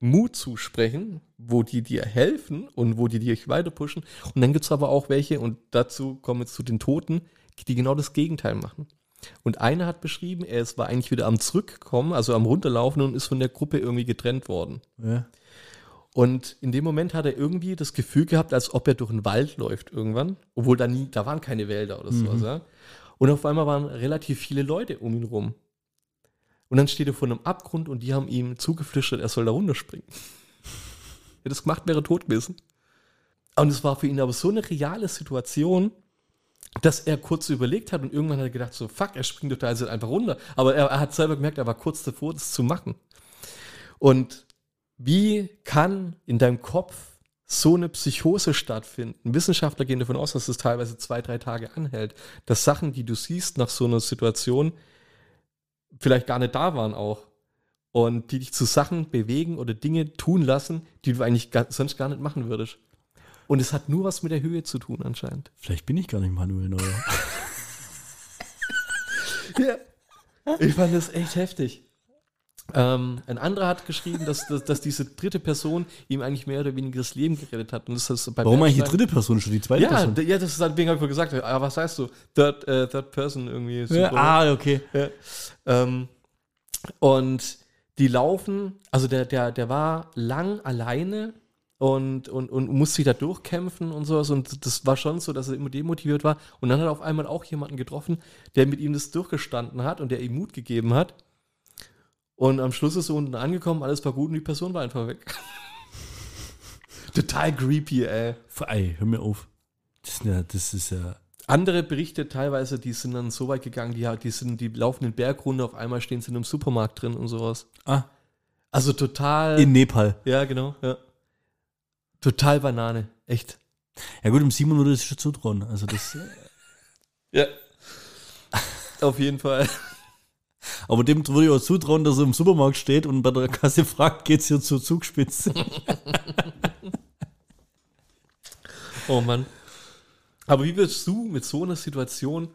Mut zusprechen, wo die dir helfen und wo die dich weiter pushen. Und dann gibt's aber auch welche, und dazu kommen wir jetzt zu den Toten, die genau das Gegenteil machen. Und einer hat beschrieben, er ist- war eigentlich wieder am Zurückkommen, also am Runterlaufen und ist von der Gruppe irgendwie getrennt worden. Ja. Und in dem Moment hat er irgendwie das Gefühl gehabt, als ob er durch einen Wald läuft irgendwann, obwohl da nie, da waren keine Wälder oder sowas, ja. Und auf einmal waren relativ viele Leute um ihn rum. Und dann steht er vor einem Abgrund und die haben ihm zugeflüstert, er soll da runterspringen. Hätte das gemacht, wäre tot gewesen. Und es war für ihn aber so eine reale Situation, dass er kurz überlegt hat und irgendwann hat er gedacht, so fuck, er springt doch da jetzt einfach runter. Aber er, er hat selber gemerkt, er war kurz davor, das zu machen. Und wie kann in deinem Kopf so eine Psychose stattfinden? Wissenschaftler gehen davon aus, dass es teilweise zwei, drei Tage anhält. Dass Sachen, die du siehst nach so einer Situation, vielleicht gar nicht da waren auch. Und die dich zu Sachen bewegen oder Dinge tun lassen, die du eigentlich gar, sonst gar nicht machen würdest. Und es hat nur was mit der Höhe zu tun anscheinend. Vielleicht bin ich gar nicht Manuel Neuer. Ja. Ich fand das echt heftig. Ähm, ein anderer hat geschrieben, dass, dass, dass diese dritte Person ihm eigentlich mehr oder weniger das Leben gerettet hat. Und das ist bei Warum eigentlich die dritte Person schon, die zweite Ja, Person? ja, das ist deswegen habe ich vorhin gesagt. Aber was heißt du? Third, äh, third Person irgendwie. Ja, Syndrom. ah, okay. Ja. Ähm, und die laufen, also der, der, der war lang alleine und, und, und musste sich da durchkämpfen und sowas. Und das war schon so, dass er immer demotiviert war. Und dann hat er auf einmal auch jemanden getroffen, der mit ihm das durchgestanden hat und der ihm Mut gegeben hat. Und am Schluss ist er unten angekommen, alles war gut und die Person war einfach weg. Total creepy, ey. Ey, hör mir auf. Das ist ja, das ist ja Andere Berichte teilweise, die sind dann so weit gegangen, die, die, sind, die laufen den Berg runter, auf einmal stehen sie in einem Supermarkt drin und sowas. Ah, Also total. in Nepal. ja, genau, ja. Total Banane, echt. Ja gut, im Simon würde es schon zutrauen. Also das, Ja. Auf jeden Fall. Aber dem würde ich auch zutrauen, dass er im Supermarkt steht und bei der Kasse fragt, geht's hier zur Zugspitze? Oh Mann. Aber wie würdest du mit so einer Situation.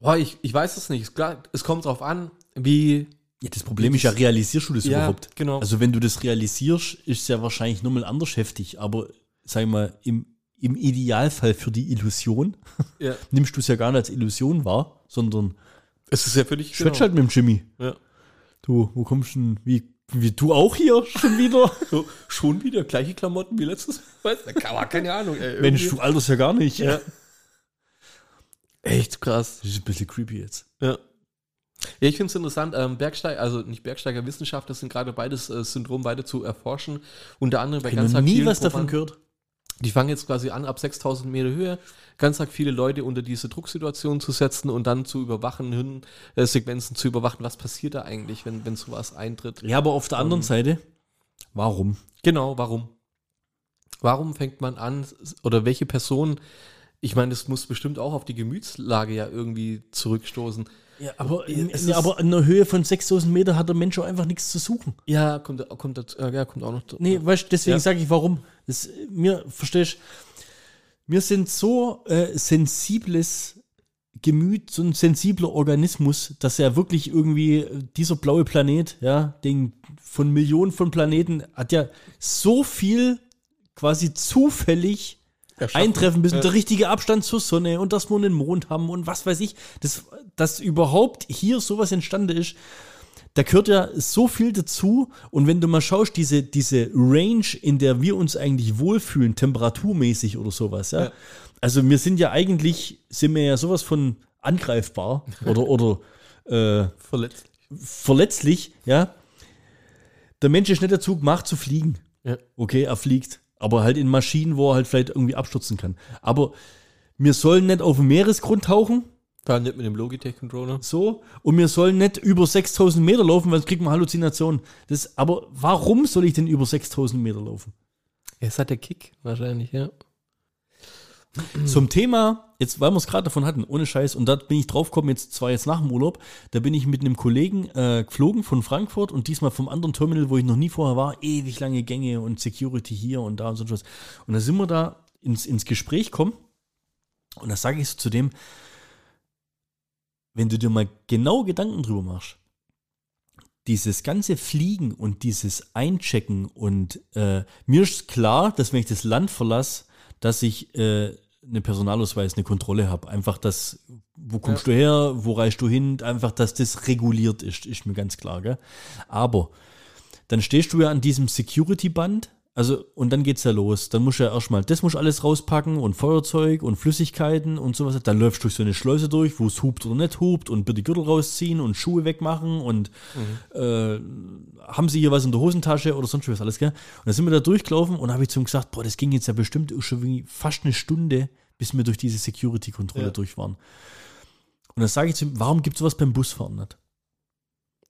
Boah, ich, ich weiß es nicht. Es, klar, es kommt drauf an, wie. Ja, das Problem ist ja, realisierst du das Ja, überhaupt? genau. Also wenn du das realisierst, ist es ja wahrscheinlich nochmal anders heftig, aber sag ich mal, im, im Idealfall für die Illusion Ja. nimmst du es ja gar nicht als Illusion wahr, sondern Es ist ja für dich. Schwätsch halt mit dem Jimmy. Ja. Du, wo kommst du denn? Wie, wie du auch hier schon wieder? So, schon wieder gleiche Klamotten wie letztes Mal. Keine Ahnung. Ey, Mensch, du alterst ja gar nicht. Ja. Echt krass. Das ist ein bisschen creepy jetzt. Ja. Ja, ich finde es interessant, ähm, Bergsteiger, also nicht Bergsteiger, Wissenschaftler sind gerade beides äh, Syndrom beide zu erforschen. Unter anderem bei Ich habe ganz noch nie was davon Probanden- gehört. Die fangen jetzt quasi an, ab 6000 Meter Höhe ganz arg viele Leute unter diese Drucksituation zu setzen und dann zu überwachen, Hirnsequenzen zu überwachen. Was passiert da eigentlich, wenn, wenn sowas eintritt? Ja, aber auf der anderen Seite, warum? Genau, warum? Warum fängt man an, oder welche Person, ich meine, das muss bestimmt auch auf die Gemütslage ja irgendwie zurückstoßen. Ja, aber, in, Es in, ist- aber in einer Höhe von 6000 Meter hat der Mensch auch einfach nichts zu suchen. Ja, kommt, kommt, dazu- ja, kommt auch noch. Nee, weißt du, deswegen Ja. sage ich, warum. Das, mir, verstehst wir sind so äh, sensibles Gemüt, so ein sensibler Organismus, dass er wirklich irgendwie äh, dieser blaue Planet, ja, den von Millionen von Planeten, hat ja so viel quasi zufällig. Eintreffen müssen. Ja. Der richtige Abstand zur Sonne und dass wir einen Mond haben und was weiß ich. Das, dass überhaupt hier sowas entstanden ist, da gehört ja so viel dazu. Und wenn du mal schaust, diese, diese Range, in der wir uns eigentlich wohlfühlen, temperaturmäßig oder sowas, ja. Ja. Also wir sind ja eigentlich, sind wir ja sowas von angreifbar oder, oder äh, Verletzt. verletzlich, ja. Der Mensch ist nicht dazu gemacht zu fliegen. Ja. Okay, er fliegt. Aber halt in Maschinen, wo er halt vielleicht irgendwie abstürzen kann. Aber wir sollen nicht auf dem Meeresgrund tauchen, allem nicht mit dem Logitech-Controller. so, und wir sollen nicht über 6000 Meter laufen, weil sonst kriegt man Halluzinationen. Das, aber warum soll ich denn über 6000 Meter laufen? Es hat der Kick wahrscheinlich, ja. Zum Thema, jetzt, weil wir es gerade davon hatten, ohne Scheiß, und da bin ich drauf gekommen, jetzt zwar jetzt nach dem Urlaub, da bin ich mit einem Kollegen äh, geflogen von Frankfurt und diesmal vom anderen Terminal, wo ich noch nie vorher war, ewig lange Gänge und Security hier und da und so was. Und da sind wir da ins, ins Gespräch gekommen und da sage ich so zu dem, wenn du dir mal genau Gedanken drüber machst, dieses ganze Fliegen und dieses Einchecken und äh, mir ist klar, dass wenn ich das Land verlasse, dass ich äh, eine Personalausweis, eine Kontrolle habe. Einfach das, wo kommst du her, wo reist du hin, einfach, dass das reguliert ist, ist mir ganz klar. Gell? Aber dann stehst du ja an diesem Security-Band, also und dann geht's ja los. Dann musst du ja erstmal, das musst du alles rauspacken und Feuerzeug und Flüssigkeiten und sowas. Dann läufst du durch so eine Schleuse durch, wo es hupt oder nicht hupt und bitte Gürtel rausziehen und Schuhe wegmachen und äh, haben sie hier was in der Hosentasche oder sonst was alles, gell? Und dann sind wir da durchgelaufen und habe ich zu ihm gesagt, boah, das ging jetzt ja bestimmt schon fast eine Stunde, bis wir durch diese Security-Kontrolle Ja. durch waren. Und dann sage ich zu ihm, warum gibt es sowas beim Busfahren nicht?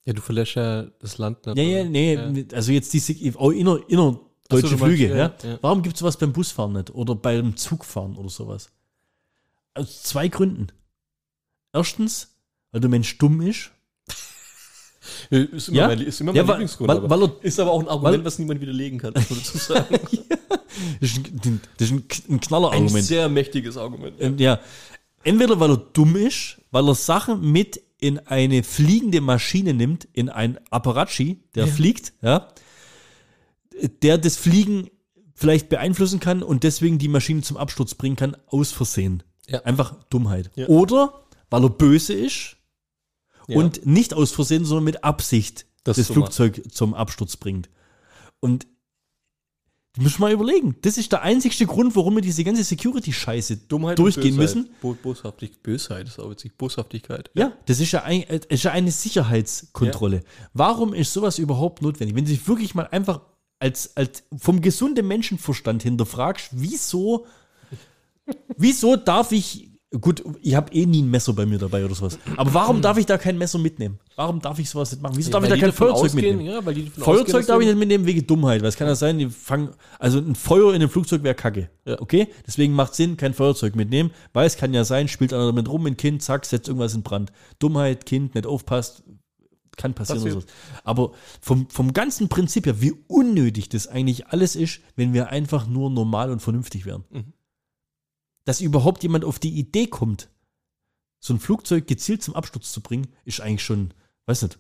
Ja, du verlässt ja das Land nicht. Ja, ja, nee, Ja. also jetzt diese auch inner, inner deutsche meinst, Flüge, ja, ja, ja. Warum gibt es sowas beim Busfahren nicht? Oder beim Zugfahren oder sowas? Aus zwei Gründen. Erstens, weil der Mensch dumm ist. Ist immer Ja? mein, ist immer Ja, mein weil- Lieblingsgrund. weil- weil er- ist aber auch ein Argument, weil- was niemand widerlegen kann, dazu sagen. Das ist ein, das ist ein, ein Ein Knallerargument. sehr mächtiges Argument. Ähm, ja. Entweder weil er dumm ist, weil er Sachen mit in eine fliegende Maschine nimmt, in ein Apparatschi, der fliegt, ja, der das Fliegen vielleicht beeinflussen kann und deswegen die Maschine zum Absturz bringen kann, aus Versehen. Ja. Einfach Dummheit. Ja. Oder weil er böse ist Ja. und nicht aus Versehen, sondern mit Absicht Das das, Flugzeug zum Absturz bringt. Und du musst mal überlegen, das ist der einzigste Grund, warum wir diese ganze Security-Scheiße Dummheit durchgehen müssen. Bo Boshaftig, Bösheit ist auch witzig. Boshaftigkeit. Ja, das ist ja, ein, äh, ist ja eine Sicherheitskontrolle. Warum ist sowas überhaupt notwendig? Wenn du dich wirklich mal einfach als, als vom gesunden Menschenverstand hinterfragst, wieso, wieso darf ich, gut, ich habe eh nie ein Messer bei mir dabei oder sowas, aber warum darf ich da kein Messer mitnehmen? Warum darf ich sowas nicht machen? Wieso darf ich da kein Feuerzeug ausgehen, mitnehmen? Ja, Feuerzeug ausgehen, darf ich nicht mitnehmen wegen Dummheit, weil es kann ja sein, die fangen, also ein Feuer in einem Flugzeug wäre kacke. Ja. Okay? Deswegen macht Sinn, kein Feuerzeug mitnehmen, weil es kann ja sein, spielt einer damit rum, ein Kind, zack, setzt irgendwas in Brand. Dummheit, Kind, nicht aufpasst, kann passieren Passiert. oder so. Aber vom, vom ganzen Prinzip her, wie unnötig das eigentlich alles ist, wenn wir einfach nur normal und vernünftig wären. Mhm. Dass überhaupt jemand auf die Idee kommt, so ein Flugzeug gezielt zum Absturz zu bringen, ist eigentlich schon, weiß nicht,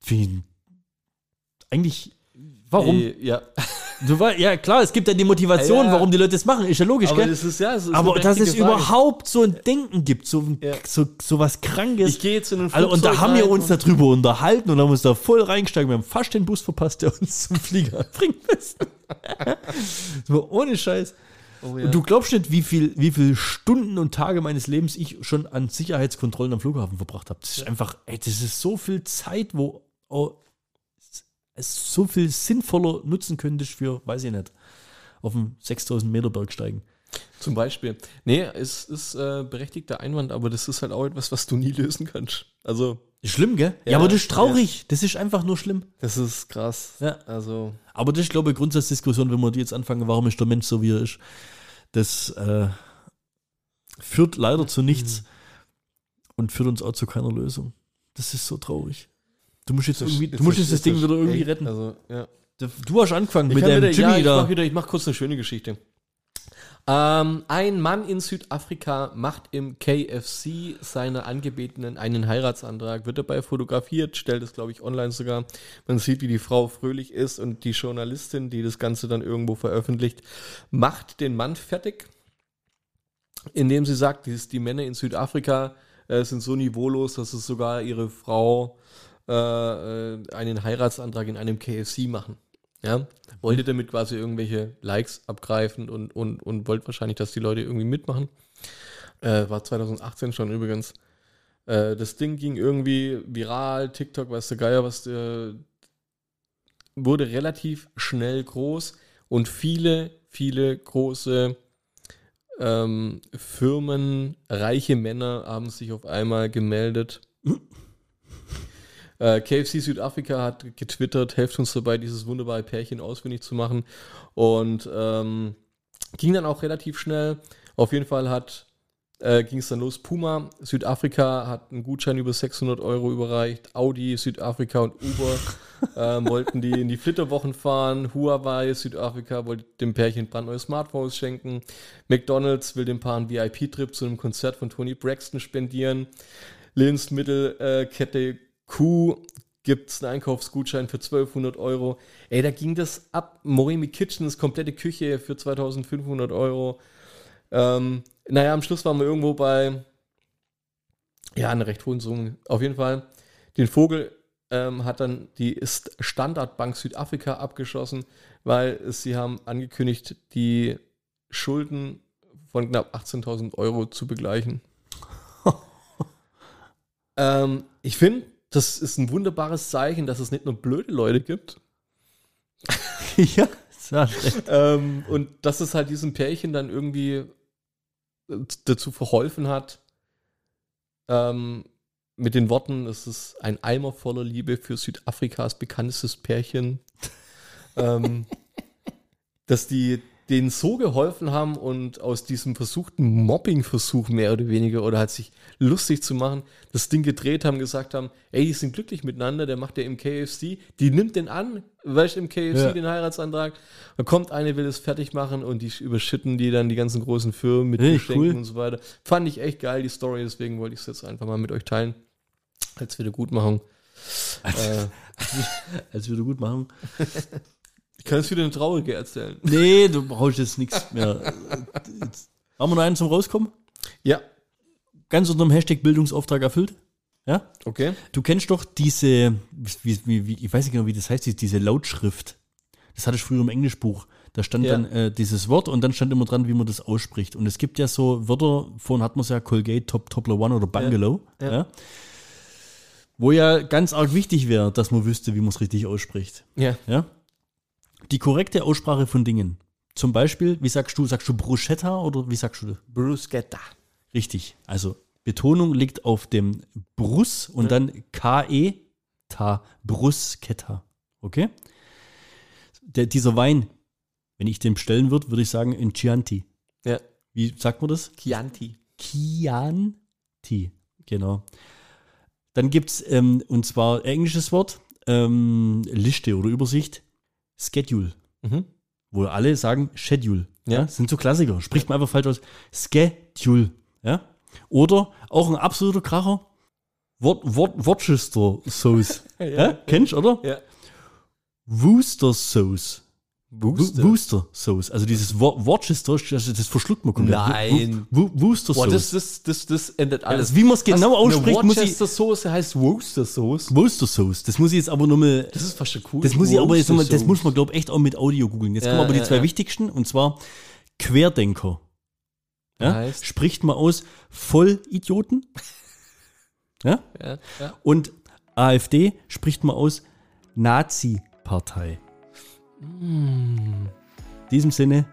für ihn, eigentlich, warum? Äh, ja. Du war, ja, klar, es gibt ja die Motivation, Ja. warum die Leute das machen. Ist ja logisch, Aber gell? das ist ja, das ist Aber dass es Frage. überhaupt so ein Denken gibt, so, Ja. so, so was Krankes. Ich gehe jetzt in ein also, und da Flugzeug haben wir uns darüber unterhalten und haben uns da voll reingesteigen. Wir haben fast den Bus verpasst, der uns zum Flieger bringen müssen. so, ohne Scheiß. Oh, ja. Und du glaubst nicht, wie viel, wie viel Stunden und Tage meines Lebens ich schon an Sicherheitskontrollen am Flughafen verbracht habe. Das ist einfach, ey, das ist so viel Zeit, wo oh, es so viel sinnvoller nutzen könntest für, weiß ich nicht, auf dem 6000 Meter Berg steigen. Zum Beispiel. Nee, es ist äh, berechtigter Einwand, aber das ist halt auch etwas, was du nie lösen kannst. Also, schlimm, gell? Ja, Ja, aber das ist traurig. Das ist einfach nur schlimm. das ist krass. Ja. Also, Aber das ist, glaube ich, Grundsatzdiskussion, wenn wir die jetzt anfangen, warum ist der Mensch so, wie er ist. Das äh, führt leider zu nichts und führt uns auch zu keiner Lösung. Das ist so traurig. Du musst jetzt, irgendwie, du musst jetzt das Ding wieder irgendwie echt, retten. Also, ja. Du hast angefangen mit kann dem wieder, Jimmy ja, ich da. mach wieder, ich mach kurz eine schöne Geschichte. Ähm, ein Mann in Südafrika macht im KFC seiner Angebetenen einen Heiratsantrag, wird dabei fotografiert, stellt es, glaube ich, online sogar. Man sieht, wie die Frau fröhlich ist und die Journalistin, die das Ganze dann irgendwo veröffentlicht, macht den Mann fertig, indem sie sagt, die Männer in Südafrika äh, sind so niveaulos, dass es sogar ihre Frau äh, äh, einen Heiratsantrag in einem KFC machen. Ja, wollte damit quasi irgendwelche Likes abgreifen und, und, und wollte wahrscheinlich, dass die Leute irgendwie mitmachen. Äh, war 2018 schon übrigens. Äh, das Ding ging irgendwie viral, TikTok, weiß der Geier, was äh, wurde relativ schnell groß und viele, viele große ähm, Firmen, reiche Männer haben sich auf einmal gemeldet. Äh, KFC Südafrika hat getwittert, helft uns dabei, dieses wunderbare Pärchen ausfindig zu machen. Und ähm, ging dann auch relativ schnell. Auf jeden Fall hat äh, ging es dann los. Puma Südafrika hat einen Gutschein über 600 Euro überreicht. Audi Südafrika und Uber ähm, wollten die in die Flitterwochen fahren. Huawei Südafrika wollte dem Pärchen brandneue Smartphones schenken. McDonald's will dem Paar einen VIP-Trip zu einem Konzert von Tony Braxton spendieren. Lebensmittelkette Q gibt es einen Einkaufsgutschein für 1200 Euro. Ey, da ging das ab. Morimi Kitchens, komplette Küche für 2500 Euro. Ähm, naja, am Schluss waren wir irgendwo bei, ja, einer recht hohen Summe. Auf jeden Fall, den Vogel ähm, hat dann die Standardbank Südafrika abgeschossen, weil sie haben angekündigt, die Schulden von knapp 18.000 Euro zu begleichen. ähm, ich finde, das ist ein wunderbares Zeichen, dass es nicht nur blöde Leute gibt, ja, ähm, und dass es halt diesem Pärchen dann irgendwie äh, dazu verholfen hat, ähm, mit den Worten, es ist ein Eimer voller Liebe für Südafrikas bekanntestes Pärchen, ähm, dass die denen so geholfen haben und aus diesem versuchten Mobbing-Versuch mehr oder weniger oder halt sich lustig zu machen, das Ding gedreht haben, gesagt haben, ey, die sind glücklich miteinander, der macht ja im KFC, die nimmt den an, weißt im KFC Ja. den Heiratsantrag, da kommt eine, will es fertig machen und die überschütten die dann die ganzen großen Firmen mit Hey, Geschenken cool. und so weiter. Fand ich echt geil, die Story, deswegen wollte ich es jetzt einfach mal mit euch teilen, als Wiedergutmachung. Äh, Als würde gut machen. Ich kann jetzt wieder eine traurige erzählen. Nee, du brauchst jetzt nichts mehr. Jetzt, haben wir noch einen zum Rauskommen? Ja, Ganz unter dem Hashtag Bildungsauftrag erfüllt? Ja? okay. Du kennst doch diese, wie, wie, wie, ich weiß nicht genau, wie das heißt, diese- Lautschrift. Das hatte ich früher im Englischbuch. Da stand Ja. dann äh, dieses Wort und dann stand immer dran, wie man das ausspricht. Und es gibt ja so Wörter, vorhin hat man es ja Colgate, Top, Topler One oder Bungalow. Ja. Ja. Wo ja ganz arg wichtig wäre, dass man wüsste, wie man es richtig ausspricht. Ja, Ja? Die korrekte Aussprache von Dingen. Zum Beispiel, wie sagst du, sagst du Bruschetta oder wie sagst du das? Bruschetta. Richtig. Also Betonung liegt auf dem Brus und dann KE, ta, Bruschetta. Okay? Der, dieser Wein, wenn ich den bestellen würde, würde ich sagen in Chianti. Ja, Wie sagt man das? Chianti. Chianti. Genau. Dann gibt es, ähm, und zwar englisches Wort, ähm, Liste oder Übersicht, Schedule. Mhm. Wo alle sagen Schedule. Ja. Ja. Sind so Klassiker. Spricht man einfach falsch aus. Schedule. Ja. Oder auch ein absoluter Kracher. Wort, Wort, Worcester Sauce. ja. Kennst du, oder? Ja. Worcester Sauce. Wooster. Wo- Worcester Sauce. Also dieses Wo- Worcester, das, das verschluckt man komplett. Nein. Wo- Wo- Worcester Boah, Sauce. das, das, das, das ändert alles. Also wie man es genau Was? ausspricht, muss ich- Worcester Soße heißt Worcester Sauce. Worcester Sauce. Das muss ich jetzt aber nochmal. Das ist fast schon cool. Das muss ich aber jetzt nochmal, das muss man, glaube ich, echt auch mit Audio googeln. Jetzt kommen Ja, aber die ja, zwei ja. wichtigsten, und zwar Querdenker. Ja? Heißt? Spricht man aus Vollidioten. ja? Ja, ja. Und AfD spricht man aus Nazi-Partei. In diesem Sinne.